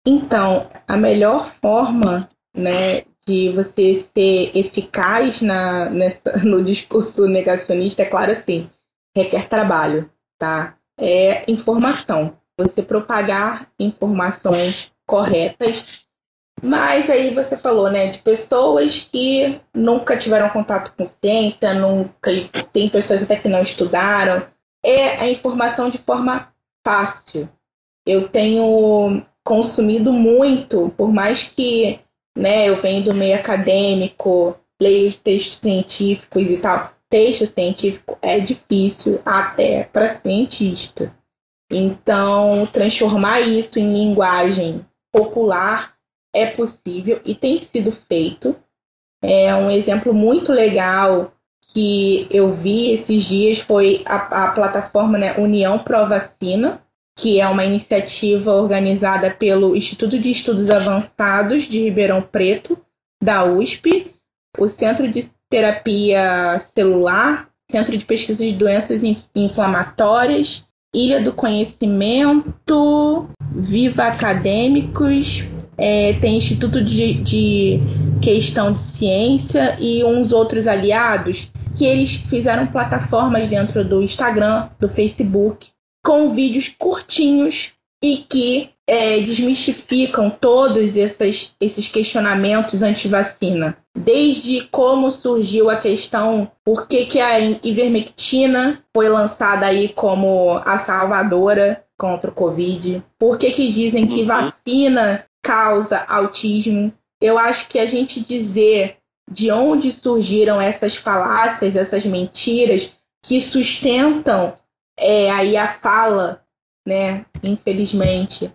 Então, a melhor forma né, de você ser eficaz na, nessa, no discurso negacionista, é claro assim, requer trabalho, tá? É informação. Você propagar informações corretas. Mas aí você falou, né, de pessoas que nunca tiveram contato com ciência, nunca tem pessoas até que não estudaram. É a informação de forma fácil. Eu tenho consumido muito, por mais que né? Eu venho do meio acadêmico, leio textos científicos e tal. Texto científico é difícil até para cientista. Então, transformar isso em linguagem popular é possível e tem sido feito. É um exemplo muito legal que eu vi esses dias foi a, a plataforma né, União Pro Vacina, que é uma iniciativa organizada pelo Instituto de Estudos Avançados de Ribeirão Preto, da USP, o Centro de Terapia Celular, Centro de Pesquisa de Doenças Inflamatórias, Ilha do Conhecimento, Viva Acadêmicos, é, tem Instituto de, de Questão de Ciência e uns outros aliados que eles fizeram plataformas dentro do Instagram, do Facebook, com vídeos curtinhos e que é, desmistificam todos esses, esses questionamentos anti-vacina. Desde como surgiu a questão por que, que a ivermectina foi lançada aí como a salvadora contra o Covid, por que, que dizem que uhum. vacina causa autismo. Eu acho que a gente dizer de onde surgiram essas falácias, essas mentiras que sustentam é, aí a fala, né, infelizmente,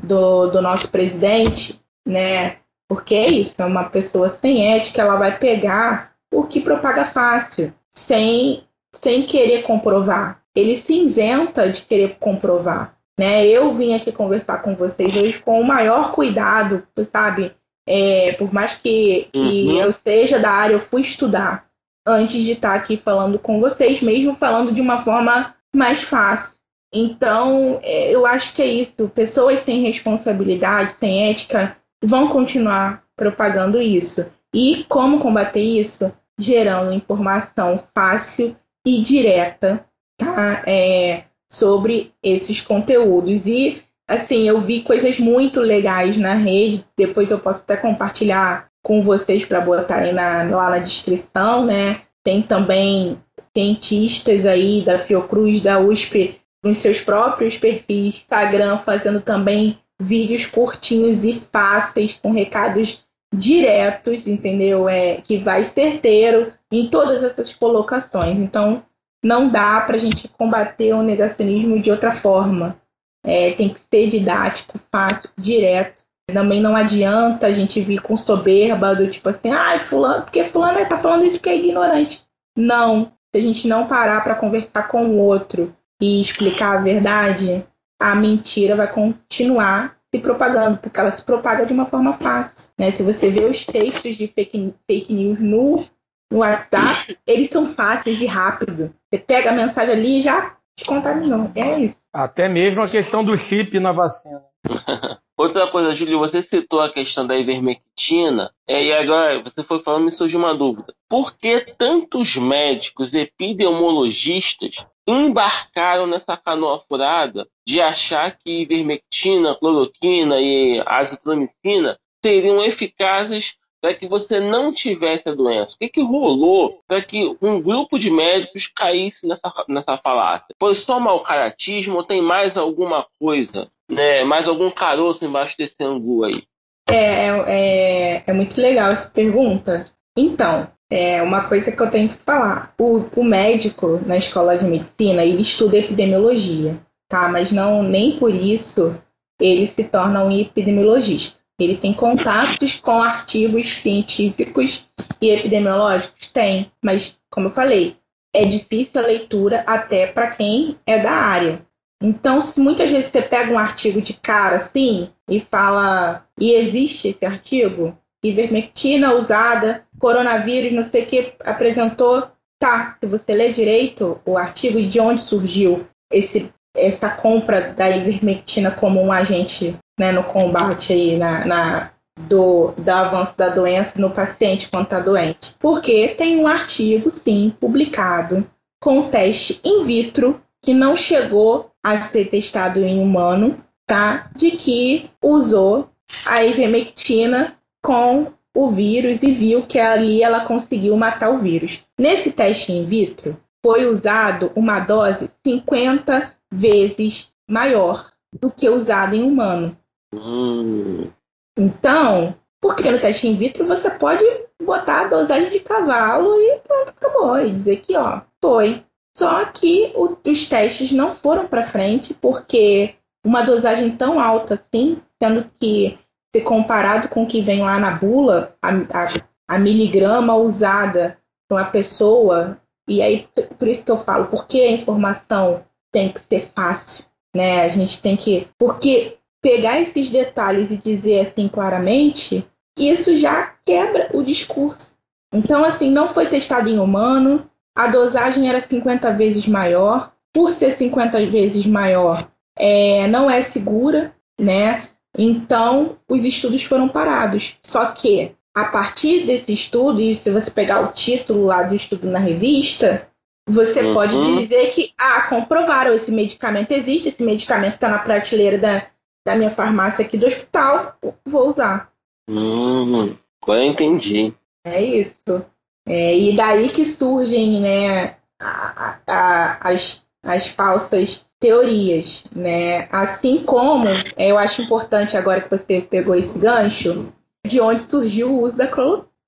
do, do nosso presidente, né? Porque é isso, é uma pessoa sem ética, ela vai pegar o que propaga fácil, sem, sem querer comprovar. Ele se isenta de querer comprovar. Né? Eu vim aqui conversar com vocês hoje com o maior cuidado, sabe? É, por mais que, que uhum. eu seja da área, eu fui estudar antes de estar aqui falando com vocês, mesmo falando de uma forma mais fácil. Então, é, eu acho que é isso. Pessoas sem responsabilidade, sem ética, vão continuar propagando isso. E como combater isso? Gerando informação fácil e direta, tá? É, sobre esses conteúdos. E, assim, eu vi coisas muito legais na rede, depois eu posso até compartilhar com vocês para botarem na, lá na descrição, né? Tem também cientistas aí da Fiocruz, da USP, nos seus próprios perfis Instagram, fazendo também vídeos curtinhos e fáceis, com recados diretos, entendeu? É, que vai certeiro em todas essas colocações. Então, não dá para a gente combater o negacionismo de outra forma. É, tem que ser didático, fácil, direto. Também não adianta a gente vir com soberba do tipo assim, ai, fulano, porque fulano está falando isso porque é ignorante. Não. Se a gente não parar para conversar com o outro e explicar a verdade, a mentira vai continuar se propagando, porque ela se propaga de uma forma fácil. Né? Se você vê os textos de fake, fake news no, no WhatsApp, eles são fáceis e rápidos. Você pega a mensagem ali e já te contaminou. É isso. Até mesmo a questão do chip na vacina. Outra coisa, Júlio, você citou a questão da ivermectina, é, e agora você foi falando me surgiu uma dúvida. Por que tantos médicos epidemiologistas embarcaram nessa canoa furada de achar que ivermectina, cloroquina e azitromicina seriam eficazes para que você não tivesse a doença? O que, que rolou para que um grupo de médicos caísse nessa, nessa falácia? Foi só mau caratismo ou tem mais alguma coisa, né? mais algum caroço embaixo desse angu aí? É, é, é muito legal essa pergunta. Então, é uma coisa que eu tenho que falar. O, o médico na escola de medicina, ele estuda epidemiologia, tá? Mas não nem por isso ele se torna um epidemiologista. Ele tem contatos com artigos científicos e epidemiológicos? Tem, mas como eu falei, é difícil a leitura até para quem é da área. Então, se muitas vezes você pega um artigo de cara assim e fala, e existe esse artigo, ivermectina usada, coronavírus, não sei o que, apresentou. Tá, se você ler direito o artigo e de onde surgiu esse, essa compra da ivermectina como um agente né, no combate aí na, na do, do avanço da doença no paciente quando está doente. Porque tem um artigo, sim, publicado com teste in vitro que não chegou a ser testado em humano, tá? De que usou a ivermectina com o vírus e viu que ali ela conseguiu matar o vírus. Nesse teste in vitro, foi usado uma dose 50 vezes maior do que usada em humano. Hum. Então, porque no teste in vitro você pode botar a dosagem de cavalo e pronto, acabou. E dizer que, ó, foi. Só que o, os testes não foram para frente porque uma dosagem tão alta assim, sendo que se comparado com o que vem lá na bula, a, a, a miligrama usada uma pessoa, e aí por isso que eu falo, porque a informação tem que ser fácil, né? A gente tem que. Porque pegar esses detalhes e dizer assim claramente, isso já quebra o discurso. Então, assim, não foi testado em humano, a dosagem era 50 vezes maior. Por ser 50 vezes maior, é, não é segura, né? Então, os estudos foram parados. Só que, a partir desse estudo, e se você pegar o título lá do estudo na revista, você uhum. pode dizer que, ah, comprovaram, esse medicamento existe, esse medicamento está na prateleira da, da minha farmácia aqui do hospital, vou usar. Hum, agora eu entendi. É isso. É, e daí que surgem né, a, a, as, as falsas teorias, né? Assim como é, eu acho importante agora que você pegou esse gancho, de onde surgiu o uso da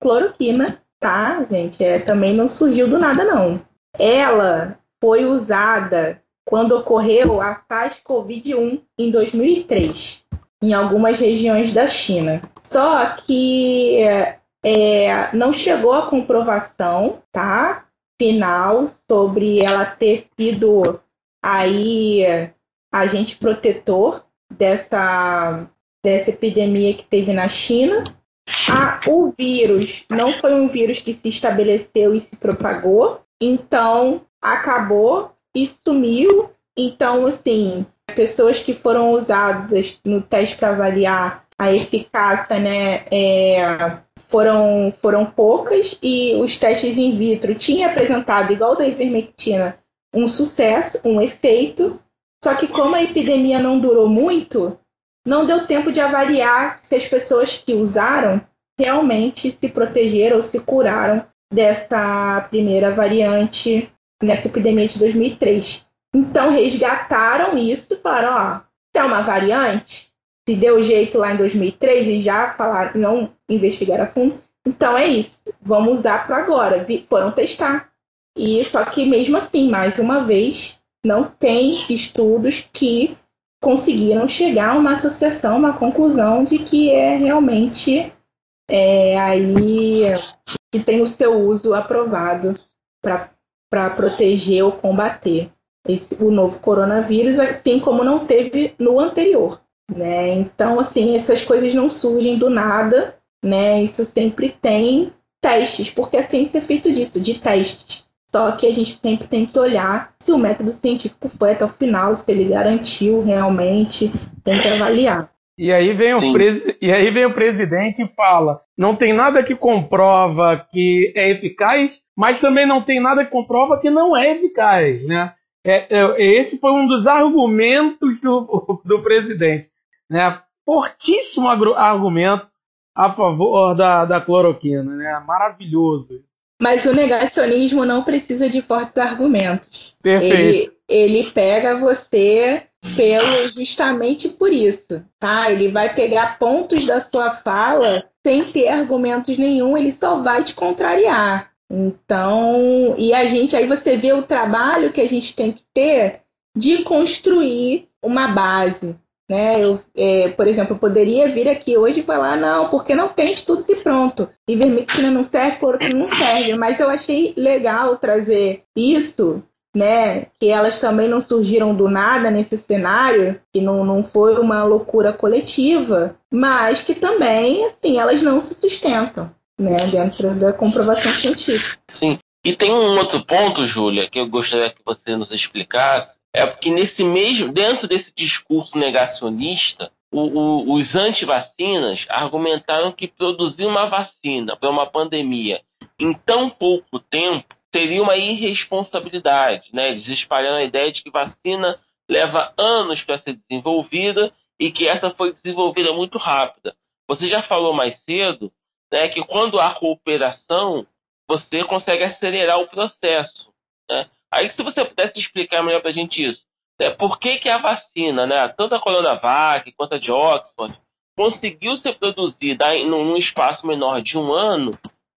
cloroquina, tá, gente? É, também não surgiu do nada, não. Ela foi usada quando ocorreu a SARS-CoV-1 em 2003, em algumas regiões da China. Só que é, não chegou a comprovação, tá? Final sobre ela ter sido aí agente protetor dessa, dessa epidemia que teve na China. Ah, o vírus não foi um vírus que se estabeleceu e se propagou, então acabou e sumiu. Então, assim, pessoas que foram usadas no teste para avaliar a eficácia, né, é, foram, foram poucas e os testes in vitro tinham apresentado, igual da ivermectina, um sucesso, um efeito, só que como a epidemia não durou muito, não deu tempo de avaliar se as pessoas que usaram realmente se protegeram ou se curaram dessa primeira variante nessa epidemia de 2003. Então resgataram isso, falaram, ó, se é uma variante, se deu jeito lá em 2003 e já falaram, não investigaram a fundo, então é isso, vamos usar para agora. Foram testar. E só que mesmo assim, mais uma vez, não tem estudos que conseguiram chegar a uma associação, uma conclusão de que é realmente é, aí que tem o seu uso aprovado para proteger ou combater esse, o novo coronavírus, assim como não teve no anterior. Né? Então, assim, essas coisas não surgem do nada, né? Isso sempre tem testes, porque a ciência é feita disso, de testes. Só que a gente sempre tem que olhar se o método científico foi até o final, se ele garantiu realmente, tem que avaliar. E aí vem o, pres... e aí vem o presidente e fala: não tem nada que comprova que é eficaz, mas também não tem nada que comprova que não é eficaz, né? É, é, esse foi um dos argumentos do, do presidente, né? Fortíssimo argumento a favor da, da cloroquina, né? Maravilhoso. Mas o negacionismo não precisa de fortes argumentos. Perfeito. Ele, ele pega você pelo justamente por isso, tá? Ele vai pegar pontos da sua fala sem ter argumentos nenhum, ele só vai te contrariar. Então, e a gente aí você vê o trabalho que a gente tem que ter de construir uma base, né? Eu, é, por exemplo, eu poderia vir aqui hoje e falar, não, porque não tem estudo de pronto. Ivermectina não serve, cloroquina não serve. Mas eu achei legal trazer isso, né? Que elas também não surgiram do nada nesse cenário, que não, não foi uma loucura coletiva, mas que também, assim, elas não se sustentam, né? Dentro da comprovação científica. Sim. E tem um outro ponto, Júlia, que eu gostaria que você nos explicasse, é porque nesse mesmo, dentro desse discurso negacionista, o, o, os antivacinas argumentaram que produzir uma vacina para uma pandemia em tão pouco tempo seria uma irresponsabilidade, né? Eles espalhando a ideia de que vacina leva anos para ser desenvolvida e que essa foi desenvolvida muito rápida. Você já falou mais cedo né, que quando há cooperação, você consegue acelerar o processo. Né? Aí, se você pudesse explicar melhor para a gente isso, né, por que, que a vacina, né, tanto a Coronavac quanto a de Oxford, conseguiu ser produzida em, num espaço menor de um ano,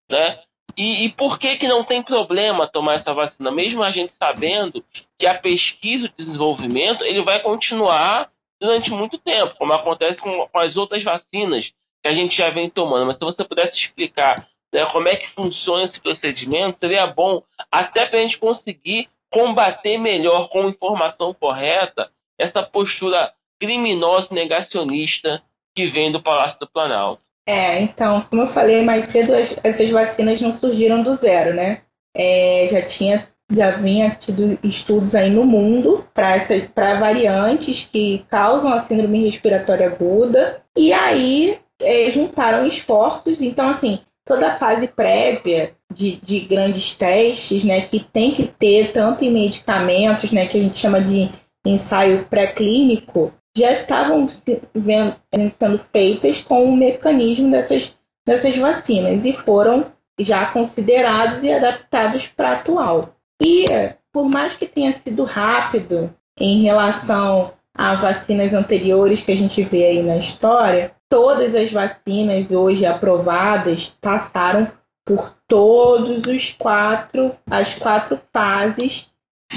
né? E, e, por que, que não tem problema tomar essa vacina, mesmo a gente sabendo que a pesquisa e o desenvolvimento ele vai continuar durante muito tempo, como acontece com, com as outras vacinas que a gente já vem tomando. Mas se você pudesse explicar né, como é que funciona esse procedimento, seria bom até para a gente conseguir combater melhor com informação correta essa postura criminosa negacionista que vem do Palácio do Planalto. É, então, como eu falei mais cedo, essas vacinas não surgiram do zero, né? É, já tinha já vinha tido estudos aí no mundo para variantes que causam a síndrome respiratória aguda e aí é, juntaram esforços então assim toda a fase prévia de, de, grandes testes né que tem que ter tanto em medicamentos né que a gente chama de ensaio pré-clínico já estavam sendo feitas com o mecanismo dessas, dessas vacinas e foram já considerados e adaptados para atual. E por mais que tenha sido rápido em relação a vacinas anteriores que a gente vê aí na história, todas as vacinas hoje aprovadas passaram por todos os quatro as quatro fases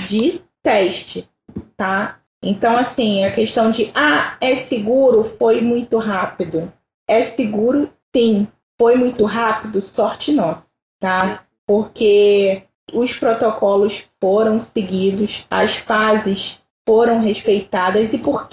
de teste, tá? Então, assim, a questão de ah, é seguro foi muito rápido. É seguro, sim. Foi muito rápido, sorte nossa, tá? Porque os protocolos foram seguidos, as fases foram respeitadas. E por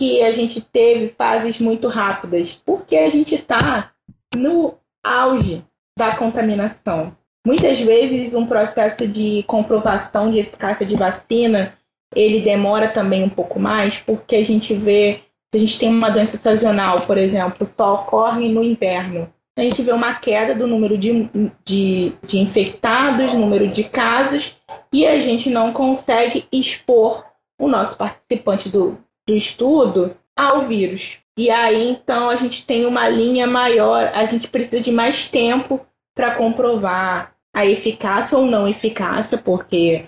que, a gente teve fases muito rápidas? Porque a gente está no auge da contaminação. Muitas vezes um processo de comprovação de eficácia de vacina ele demora também um pouco mais, porque a gente vê, se a gente tem uma doença sazonal, por exemplo, só ocorre no inverno. A gente vê uma queda do número de, de, de infectados, número de casos, e a gente não consegue expor o nosso participante do, do estudo ao vírus. E aí, então, a gente tem uma linha maior, a gente precisa de mais tempo para comprovar a eficácia ou não eficácia, porque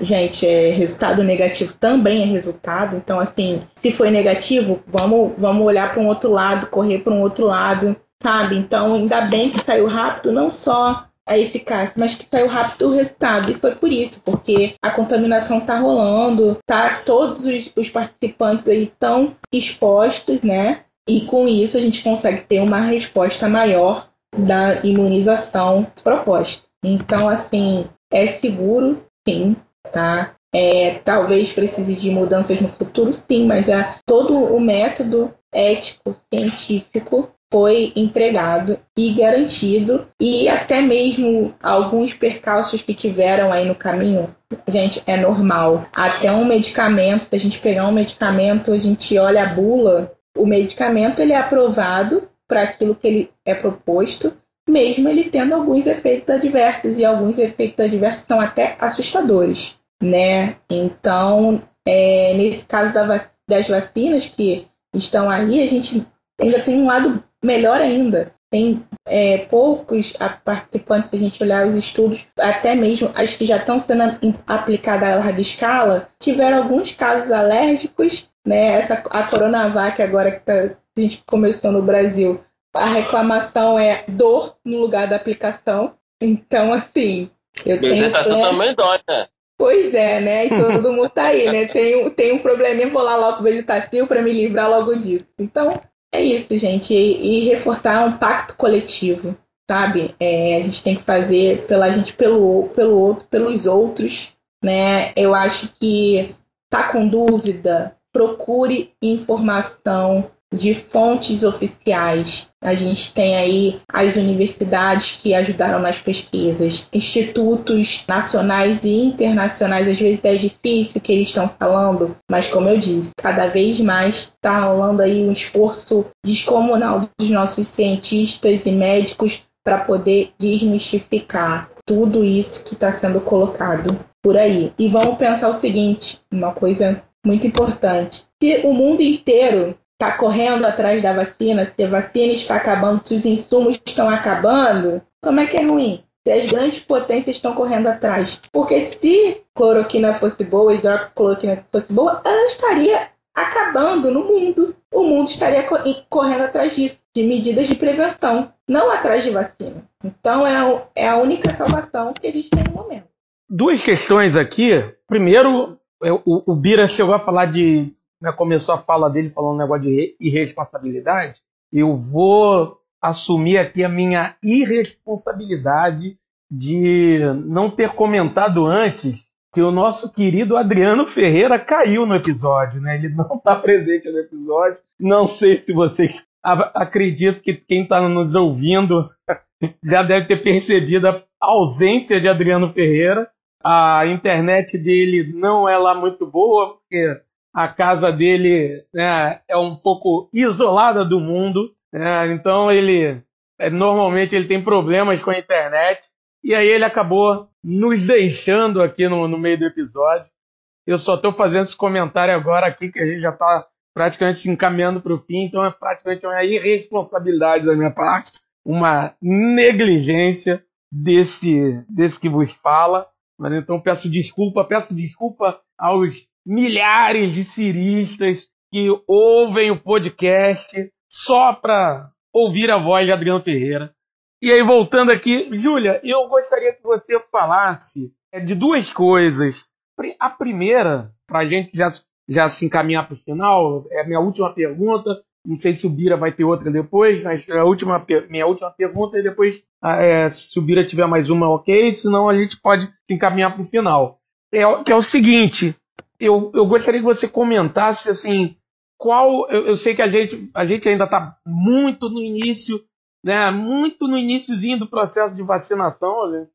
Gente, é, resultado negativo também é resultado. Então, assim, se foi negativo, vamos, vamos olhar para um outro lado, correr para um outro lado, sabe? Então, ainda bem que saiu rápido, não só a eficácia, mas que saiu rápido o resultado. E foi por isso, porque a contaminação está rolando, tá? Todos os, os participantes aí estão expostos, né? E com isso a gente consegue ter uma resposta maior da imunização proposta. Então, assim, é seguro, sim, tá? É, talvez precise de mudanças no futuro, sim, mas é, todo o método ético, científico foi empregado e garantido, e até mesmo alguns percalços que tiveram aí no caminho, gente, é normal. Até um medicamento, se a gente pegar um medicamento, a gente olha a bula, o medicamento ele é aprovado para aquilo que ele é proposto, mesmo ele tendo alguns efeitos adversos, e alguns efeitos adversos são até assustadores, né? Então, é, nesse caso da, das vacinas que estão aí, a gente ainda tem um lado melhor ainda. Tem é, poucos participantes, se a gente olhar os estudos, até mesmo as que já estão sendo aplicadas a larga escala, tiveram alguns casos alérgicos, né? Essa, a Coronavac agora que tá, a gente começou no Brasil, a reclamação é dor no lugar da aplicação. Então, assim, eu tenho. Plena... também dói, né? Pois é, né? E todo mundo tá aí, né? Tem, um, tem um probleminha, vou lá logo visitacil para me livrar logo disso. Então, é isso, gente. E, e reforçar um pacto coletivo, sabe? É, a gente tem que fazer pela gente, pelo, pelo outro, pelos outros, né? Eu acho que tá com dúvida, procure informação, de fontes oficiais. A gente tem aí as universidades que ajudaram nas pesquisas, institutos nacionais e internacionais. Às vezes é difícil que eles estão falando, mas como eu disse, cada vez mais está rolando aí um esforço descomunal dos nossos cientistas e médicos para poder desmistificar tudo isso que está sendo colocado por aí. E vamos pensar o seguinte, uma coisa muito importante. Se o mundo inteiro está correndo atrás da vacina, se a vacina está acabando, se os insumos estão acabando, como é que é ruim? Se as grandes potências estão correndo atrás. Porque se cloroquina fosse boa, hidroxicloroquina fosse boa, ela estaria acabando no mundo. O mundo estaria correndo atrás disso, de medidas de prevenção, não atrás de vacina. Então é, é a única salvação que a gente tem no momento. Duas questões aqui. Primeiro, o, o Bira chegou a falar de né, começou a fala dele falando um negócio de irresponsabilidade, eu vou assumir aqui a minha irresponsabilidade de não ter comentado antes que o nosso querido Adriano Ferreira caiu no episódio, né? Ele não está presente no episódio. Não sei se vocês acredito que quem está nos ouvindo já deve ter percebido a ausência de Adriano Ferreira. A internet dele não é lá muito boa, porque a casa dele né, é um pouco isolada do mundo. Né? Então ele é, normalmente ele tem problemas com a internet. E aí ele acabou nos deixando aqui no, no meio do episódio. Eu só estou fazendo esse comentário agora aqui que a gente já está praticamente se encaminhando para o fim, então é praticamente uma irresponsabilidade da minha parte, uma negligência desse, desse que vos fala. Mas então peço desculpa, peço desculpa aos milhares de ciristas que ouvem o podcast só para ouvir a voz de Adriano Ferreira. E aí, voltando aqui, Júlia, eu gostaria que você falasse é, de duas coisas. A primeira, para a gente já, já se encaminhar para o final, é a minha última pergunta. Não sei se o Bira vai ter outra depois, mas a última, minha última pergunta e depois, ah, é, se o Bira tiver mais uma, ok. Senão a gente pode se encaminhar para o final. É, que é o seguinte, eu, eu gostaria que você comentasse assim, qual. Eu, eu sei que a gente, a gente ainda está muito no início né, muito no iníciozinho do processo de vacinação. Né?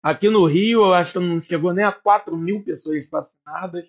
Aqui no Rio, eu acho que não chegou nem a 4 mil pessoas vacinadas.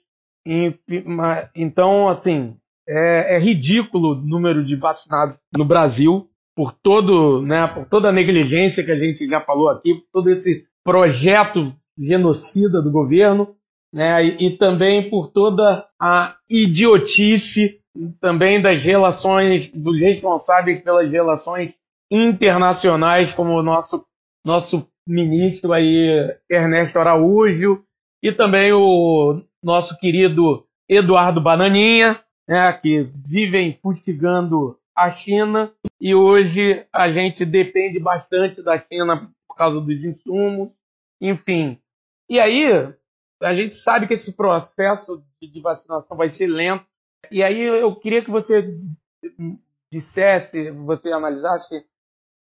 Então, assim, é, é ridículo o número de vacinados no Brasil por todo, né, por toda a negligência que a gente já falou aqui, por todo esse projeto genocida do governo, né, e, e também por toda a idiotice também das relações, dos responsáveis pelas relações internacionais, como o nosso, nosso ministro aí, Ernesto Araújo, e também o nosso querido Eduardo Bananinha, né, que vivem fustigando a China, e hoje a gente depende bastante da China por causa dos insumos, enfim. E aí, a gente sabe que esse processo de vacinação vai ser lento, e aí eu queria que você dissesse, você analisasse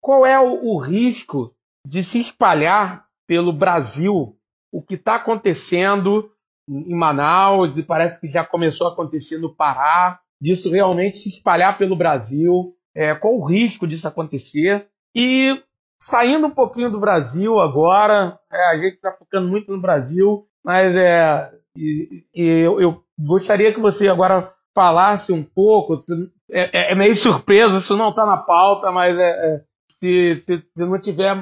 qual é o, risco de se espalhar pelo Brasil o que está acontecendo em Manaus e parece que já começou a acontecer no Pará, disso realmente se espalhar pelo Brasil, é, qual o risco disso acontecer. E saindo um pouquinho do Brasil agora, é, a gente está focando muito no Brasil, mas é, e, e eu, eu, gostaria que você agora falasse um pouco. É, é, é meio surpreso, isso não está na pauta, mas é, é, se, se, se, não tiver,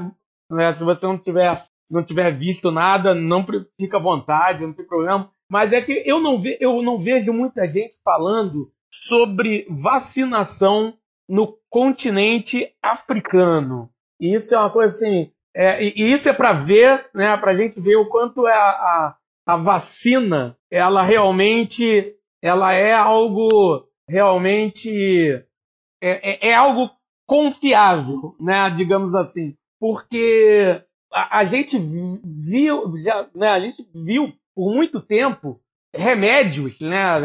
né, se você não tiver, não tiver visto nada, não fica à vontade, não tem problema. Mas é que eu não, ve, eu não vejo muita gente falando sobre vacinação no continente africano. Isso é uma coisa assim. É, e isso é para ver, né, para a gente ver o quanto é a, a, a vacina ela realmente ela é algo realmente é, é, é algo confiável, né? Digamos assim, porque a, a gente viu, já, né? A gente viu por muito tempo remédios, né?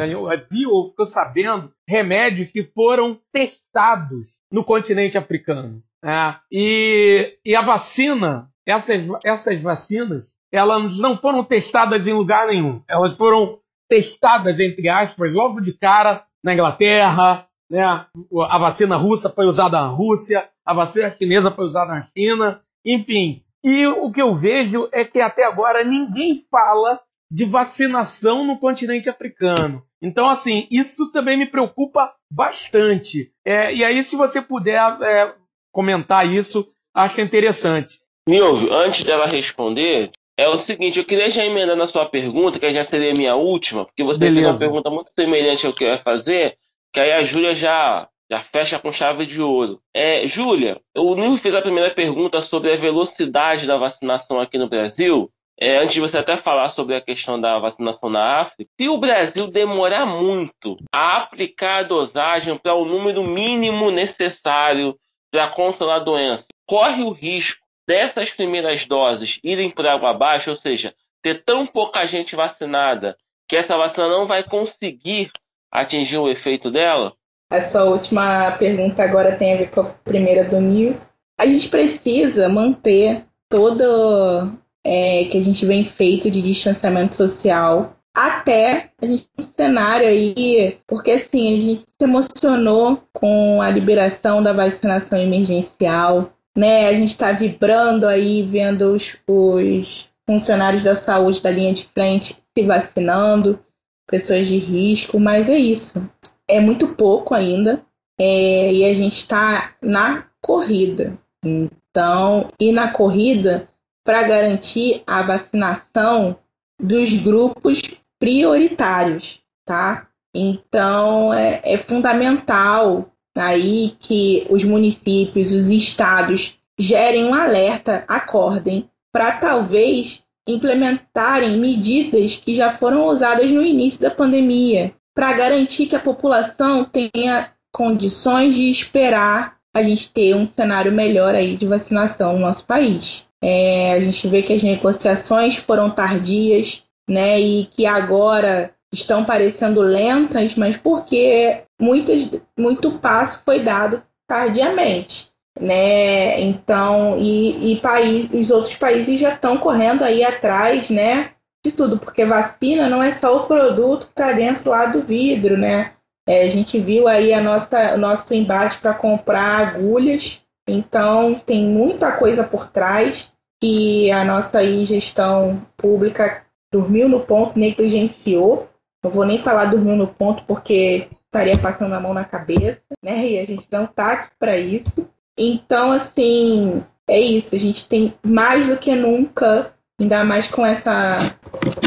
Viu ou ficou sabendo remédios que foram testados no continente africano. Né? E, e a vacina, essas, essas vacinas, elas não foram testadas em lugar nenhum. Elas foram testadas, entre aspas, logo de cara na Inglaterra, né? A vacina russa foi usada na Rússia, a vacina chinesa foi usada na China, enfim. E o que eu vejo é que até agora ninguém fala de vacinação no continente africano. Então, assim, isso também me preocupa bastante. É, e aí, se você puder é, comentar isso, acho interessante. Nilvio, antes dela responder, é o seguinte, eu queria já emendar na sua pergunta, que já seria a minha última, porque você Beleza. fez uma pergunta muito semelhante ao que eu ia fazer, que aí a Júlia já, já fecha com chave de ouro. É, Júlia, o Nil fez a primeira pergunta sobre a velocidade da vacinação aqui no Brasil. É, antes de você até falar sobre a questão da vacinação na África, se o Brasil demorar muito a aplicar a dosagem para o número mínimo necessário para controlar a doença, corre o risco dessas primeiras doses irem por água abaixo, ou seja, ter tão pouca gente vacinada que essa vacina não vai conseguir atingir o efeito dela? a sua última pergunta agora tem a ver com a primeira do Nil. A gente precisa manter todo é, que a gente vem feito de distanciamento social até a gente um cenário aí, porque assim, a gente se emocionou com a liberação da vacinação emergencial, né? A gente está vibrando aí, vendo os, os funcionários da saúde da linha de frente se vacinando, pessoas de risco, mas é isso. É muito pouco ainda, é, e a gente está na corrida. Então, e na corrida para garantir a vacinação dos grupos prioritários, tá? Então é, é fundamental aí que os municípios, os estados gerem um alerta, acordem, para talvez implementarem medidas que já foram usadas no início da pandemia, para garantir que a população tenha condições de esperar a gente ter um cenário melhor aí de vacinação no nosso país. É, a gente vê que as negociações foram tardias, né? E que agora estão parecendo lentas, mas porque muitas, muito passo foi dado tardiamente, né? Então, e, e país, os outros países já estão correndo aí atrás, né? De tudo, porque vacina não é só o produto que está dentro lá do vidro, né? É, a gente viu aí a nossa, nosso embate para comprar agulhas, então tem muita coisa por trás que a nossa gestão pública dormiu no ponto, negligenciou. Não vou nem falar dormiu no ponto porque estaria passando a mão na cabeça, né? E a gente não tá aqui para isso. Então, assim, é isso. A gente tem mais do que nunca, ainda mais com essa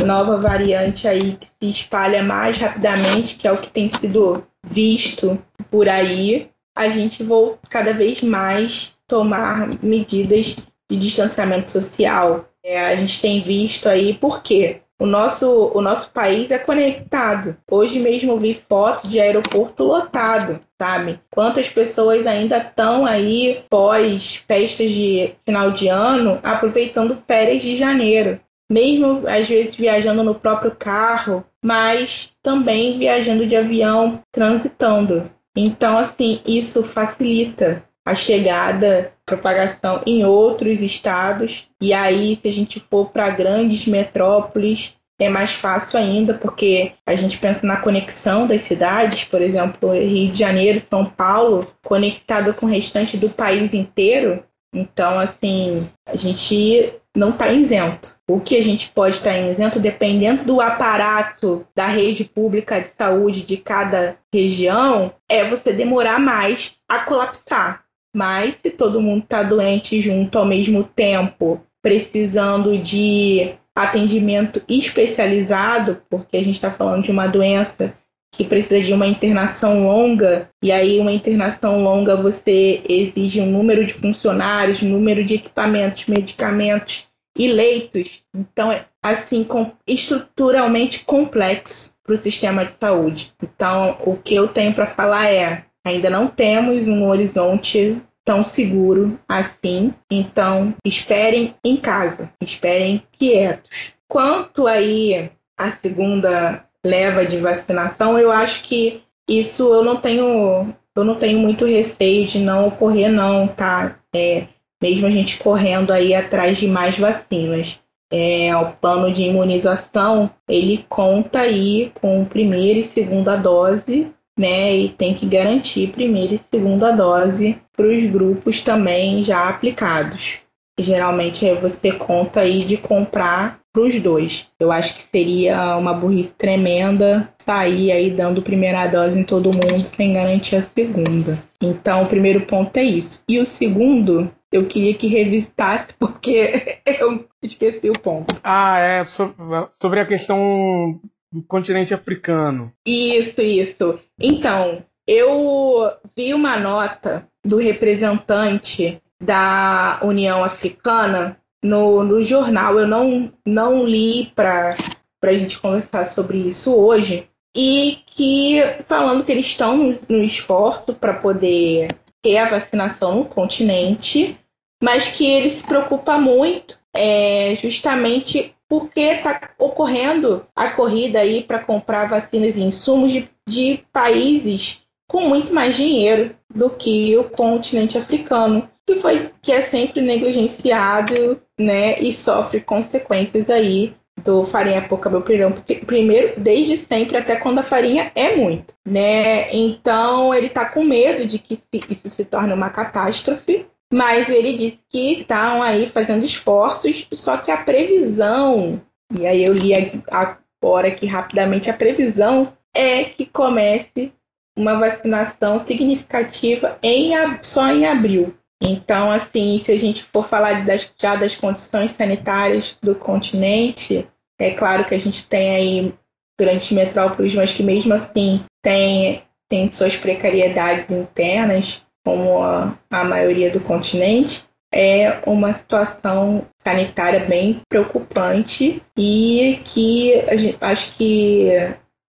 nova variante aí que se espalha mais rapidamente, que é o que tem sido visto por aí. A gente vai cada vez mais tomar medidas de distanciamento social, é, a gente tem visto aí por quê? O nosso, o nosso país é conectado. Hoje mesmo vi foto de aeroporto lotado, sabe? Quantas pessoas ainda estão aí pós festas de final de ano aproveitando férias de janeiro. Mesmo às vezes viajando no próprio carro, mas também viajando de avião, transitando. Então, assim, isso facilita a chegada, propagação em outros estados. E aí, se a gente for para grandes metrópoles, é mais fácil ainda, porque a gente pensa na conexão das cidades, por exemplo, Rio de Janeiro, São Paulo, conectado com o restante do país inteiro. Então, assim, a gente não está isento. O que a gente pode estar tá isento, dependendo do aparato da rede pública de saúde de cada região, é você demorar mais a colapsar. Mas se todo mundo está doente junto ao mesmo tempo, precisando de atendimento especializado, porque a gente está falando de uma doença que precisa de uma internação longa, e aí uma internação longa você exige um número de funcionários, número de equipamentos, medicamentos e leitos. Então é assim estruturalmente complexo para o sistema de saúde. Então o que eu tenho para falar é Ainda não temos um horizonte tão seguro assim, então esperem em casa, esperem quietos. Quanto aí a segunda leva de vacinação, eu acho que isso eu não tenho, eu não tenho muito receio de não ocorrer não, tá? É, mesmo a gente correndo aí atrás de mais vacinas. É, o plano de imunização ele conta aí com primeira e segunda dose né? E tem que garantir primeira e segunda dose para os grupos também já aplicados. Geralmente você conta aí de comprar para os dois. Eu acho que seria uma burrice tremenda sair aí dando primeira dose em todo mundo sem garantir a segunda. Então, o primeiro ponto é isso. E o segundo, eu queria que revistasse porque eu esqueci o ponto. Ah, é sobre a questão do continente africano. Isso, isso. Então, eu vi uma nota do representante da União Africana no, no jornal. Eu não, não li para a gente conversar sobre isso hoje. E que falando que eles estão no, esforço para poder ter a vacinação no continente, mas que ele se preocupa muito é, justamente porque está ocorrendo a corrida aí para comprar vacinas e insumos de, de países com muito mais dinheiro do que o continente africano, que, foi, que é sempre negligenciado né, e sofre consequências aí do farinha pouca meu primeiro desde sempre até quando a farinha é muito né? Então ele está com medo de que isso se torne uma catástrofe mas ele disse que estão aí fazendo esforços só que a previsão e aí eu li agora aqui rapidamente a previsão é que comece uma vacinação significativa em, só em abril. Então, assim, se a gente for falar das, já das condições sanitárias do continente, é claro que a gente tem aí grandes metrópoles, mas que mesmo assim tem, tem suas precariedades internas, como a, a maioria do continente, é uma situação sanitária bem preocupante e que gente, acho que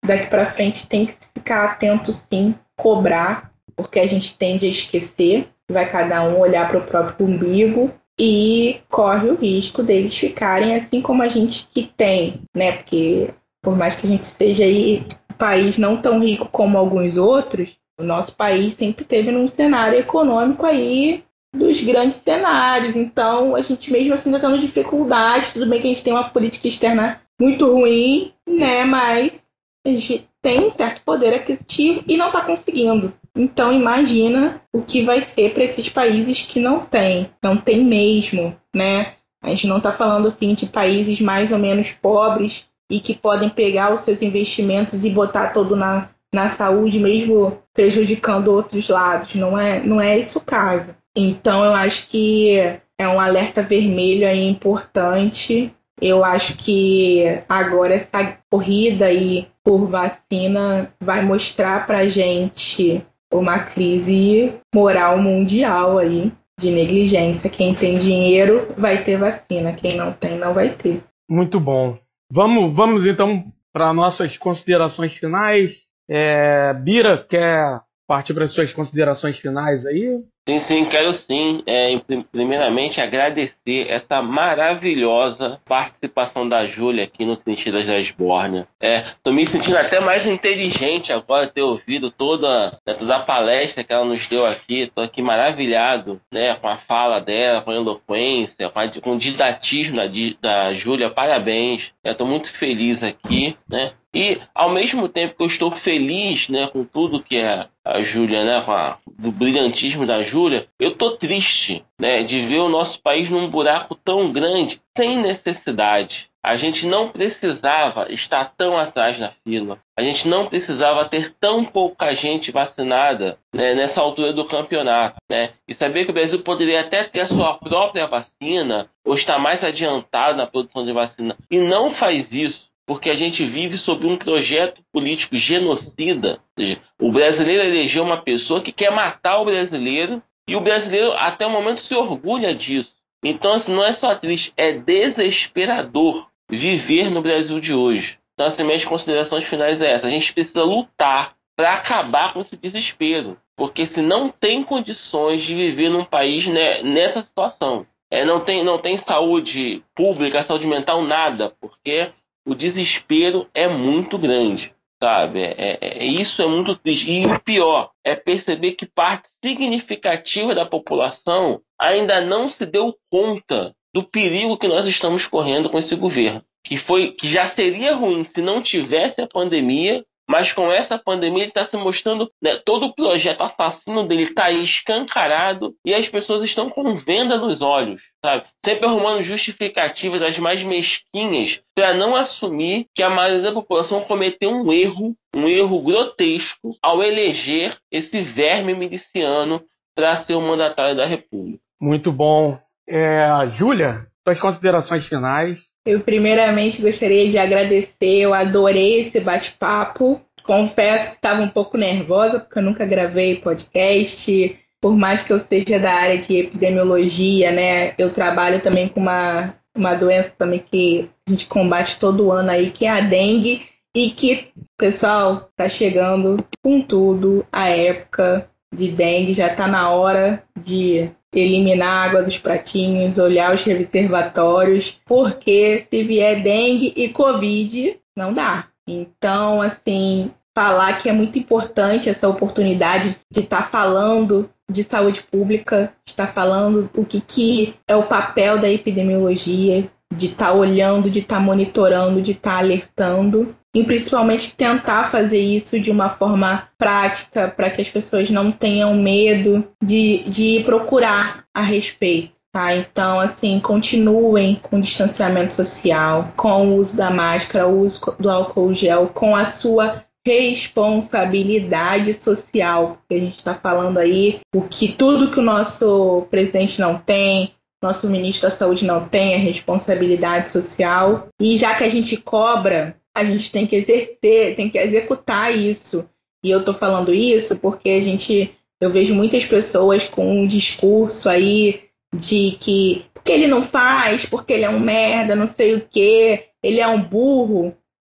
daqui para frente tem que ficar atento sim, cobrar, porque a gente tende a esquecer, vai cada um olhar para o próprio umbigo e corre o risco deles ficarem assim como a gente que tem, né? Porque por mais que a gente seja aí país não tão rico como alguns outros, o nosso país sempre teve num cenário econômico aí dos grandes cenários. Então, a gente mesmo assim está tendo dificuldade. Tudo bem que a gente tem uma política externa muito ruim, né? Mas a gente tem um certo poder aquisitivo e não está conseguindo. Então imagina o que vai ser para esses países que não têm, não tem mesmo, né? A gente não está falando assim de países mais ou menos pobres e que podem pegar os seus investimentos e botar todo na, na saúde, mesmo prejudicando outros lados. Não é, não é esse o caso. Então eu acho que é um alerta vermelho aí importante eu acho que agora essa corrida aí por vacina vai mostrar para gente uma crise moral mundial aí de negligência. Quem tem dinheiro vai ter vacina, quem não tem não vai ter. Muito bom. Vamos, vamos então para nossas considerações finais. É, Bira quer partir para as suas considerações finais aí? Sim, sim, quero sim. É, primeiramente, agradecer essa maravilhosa participação da Júlia aqui no Trincheiras da Esbórnia. É, tô me sentindo até mais inteligente agora ter ouvido toda, né, toda a palestra que ela nos deu aqui. Tô aqui maravilhado né, com a fala dela, com a eloquência, com, a, com o didatismo da, da Júlia. Parabéns. Estou muito feliz aqui, né? E ao mesmo tempo que eu estou feliz, né, com tudo que a, a Júlia, né, com a, do brilhantismo da Júlia, eu tô triste, né, de ver o nosso país num buraco tão grande, sem necessidade. A gente não precisava estar tão atrás na fila. A gente não precisava ter tão pouca gente vacinada né, nessa altura do campeonato. Né? E saber que o Brasil poderia até ter a sua própria vacina ou estar mais adiantado na produção de vacina. E não faz isso porque a gente vive sob um projeto político genocida. Ou seja, o brasileiro elegeu uma pessoa que quer matar o brasileiro e o brasileiro até o momento se orgulha disso. Então, assim, não é só triste, é desesperador viver no Brasil de hoje. Então, assim, minhas considerações finais é essa. A gente precisa lutar para acabar com esse desespero. Porque se não tem condições de viver num país né, nessa situação. É, não, tem, não tem saúde pública, saúde mental, nada. Porque o desespero é muito grande, sabe? É, é, é, isso é muito triste. E o pior é perceber que parte significativa da população ainda não se deu conta do perigo que nós estamos correndo com esse governo. Que, foi, que já seria ruim se não tivesse a pandemia, mas com essa pandemia ele está se mostrando, né, todo o projeto assassino dele está escancarado e as pessoas estão com venda nos olhos, sabe? Sempre arrumando justificativas das mais mesquinhas para não assumir que a maioria da população cometeu um erro, um erro grotesco ao eleger esse verme miliciano para ser o mandatário da República. Muito bom. É, Júlia, suas considerações finais. Eu primeiramente gostaria de agradecer, eu adorei esse bate-papo. Confesso que estava um pouco nervosa, porque eu nunca gravei podcast. Por mais que eu seja da área de epidemiologia, né? Eu trabalho também com uma, uma doença também que a gente combate todo ano aí, que é a dengue. E que, pessoal, tá chegando com tudo a época de dengue, já está na hora de eliminar a água dos pratinhos, olhar os reservatórios, porque se vier dengue e covid, não dá. Então, assim, falar que é muito importante essa oportunidade de estar tá falando de saúde pública, de estar tá falando o que, que é o papel da epidemiologia, de estar tá olhando, de estar tá monitorando, de estar tá alertando e principalmente tentar fazer isso de uma forma prática para que as pessoas não tenham medo de, de procurar a respeito. Tá? Então, assim, continuem com o distanciamento social, com o uso da máscara, o uso do álcool gel, com a sua responsabilidade social, porque a gente está falando aí o que tudo que o nosso presidente não tem, nosso ministro da Saúde não tem é responsabilidade social. E já que a gente cobra, a gente tem que exercer, tem que executar isso. E eu estou falando isso porque a gente, eu vejo muitas pessoas com um discurso aí de que porque ele não faz, porque ele é um merda, não sei o que, ele é um burro,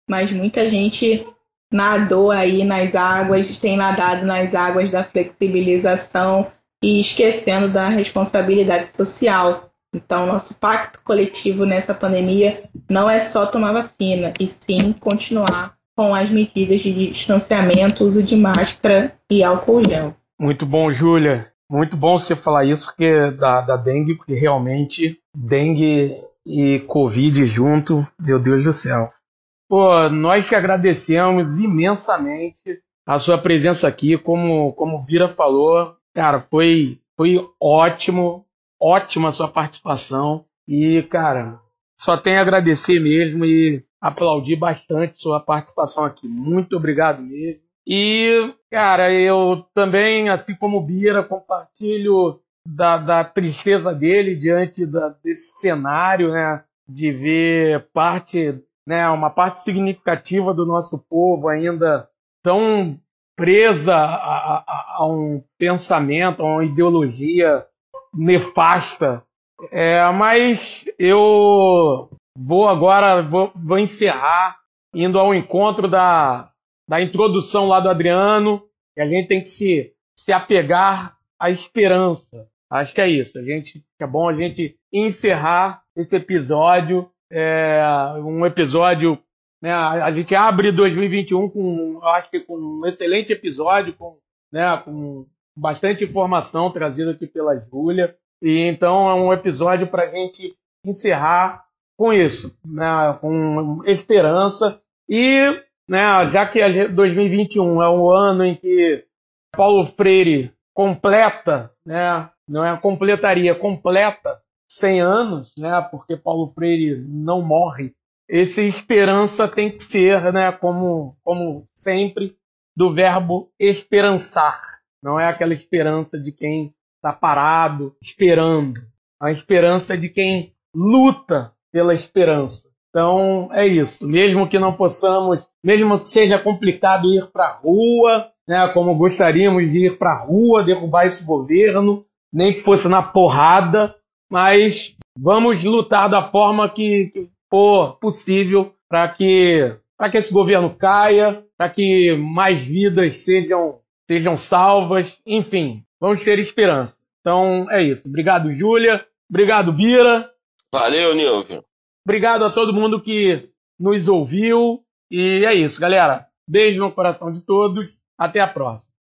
mas muita gente nadou aí nas águas, tem nadado nas águas da flexibilização e esquecendo da responsabilidade social. Então, nosso pacto coletivo nessa pandemia não é só tomar vacina, e sim continuar com as medidas de distanciamento, uso de máscara e álcool gel. Muito bom, Júlia. Muito bom você falar isso que da, da dengue, porque realmente dengue e Covid junto, meu Deus do céu. Pô, nós te agradecemos imensamente a sua presença aqui, como, como o Bira falou, Cara, foi, foi ótimo, ótima sua participação. E, cara, só tenho a agradecer mesmo e aplaudir bastante sua participação aqui. Muito obrigado mesmo. E, cara, eu também, assim como o Bira, compartilho da, da tristeza dele diante da, desse cenário, né? De ver parte, né, uma parte significativa do nosso povo ainda tão presa a, a, a, um pensamento, a uma ideologia nefasta. É, mas eu vou agora, vou, vou, encerrar indo ao encontro da, da introdução lá do Adriano, que a gente tem que se, se apegar à esperança. Acho que é isso. A gente é bom a gente encerrar esse episódio, é, um episódio né, a, gente abre 2021 com, acho que com um excelente episódio, com, né, com bastante informação trazida aqui pela Júlia. E então é um episódio para a gente encerrar com isso, né, com esperança. E né, já que 2021 é o ano em que Paulo Freire completa, né, não é completaria, completa 100 anos, né, porque Paulo Freire não morre esse esperança tem que ser, né, como, como sempre, do verbo esperançar. Não é aquela esperança de quem está parado, esperando. A esperança de quem luta pela esperança. Então é isso. Mesmo que não possamos, mesmo que seja complicado ir para a rua, né, como gostaríamos de ir para a rua, derrubar esse governo, nem que fosse na porrada, mas vamos lutar da forma que, que for possível para que, que esse governo caia, para que mais vidas sejam, sejam salvas, enfim, vamos ter esperança. Então é isso. Obrigado, Júlia. Obrigado, Bira. Valeu, Nilvio. Obrigado a todo mundo que nos ouviu. E é isso, galera. Beijo no coração de todos. Até a próxima.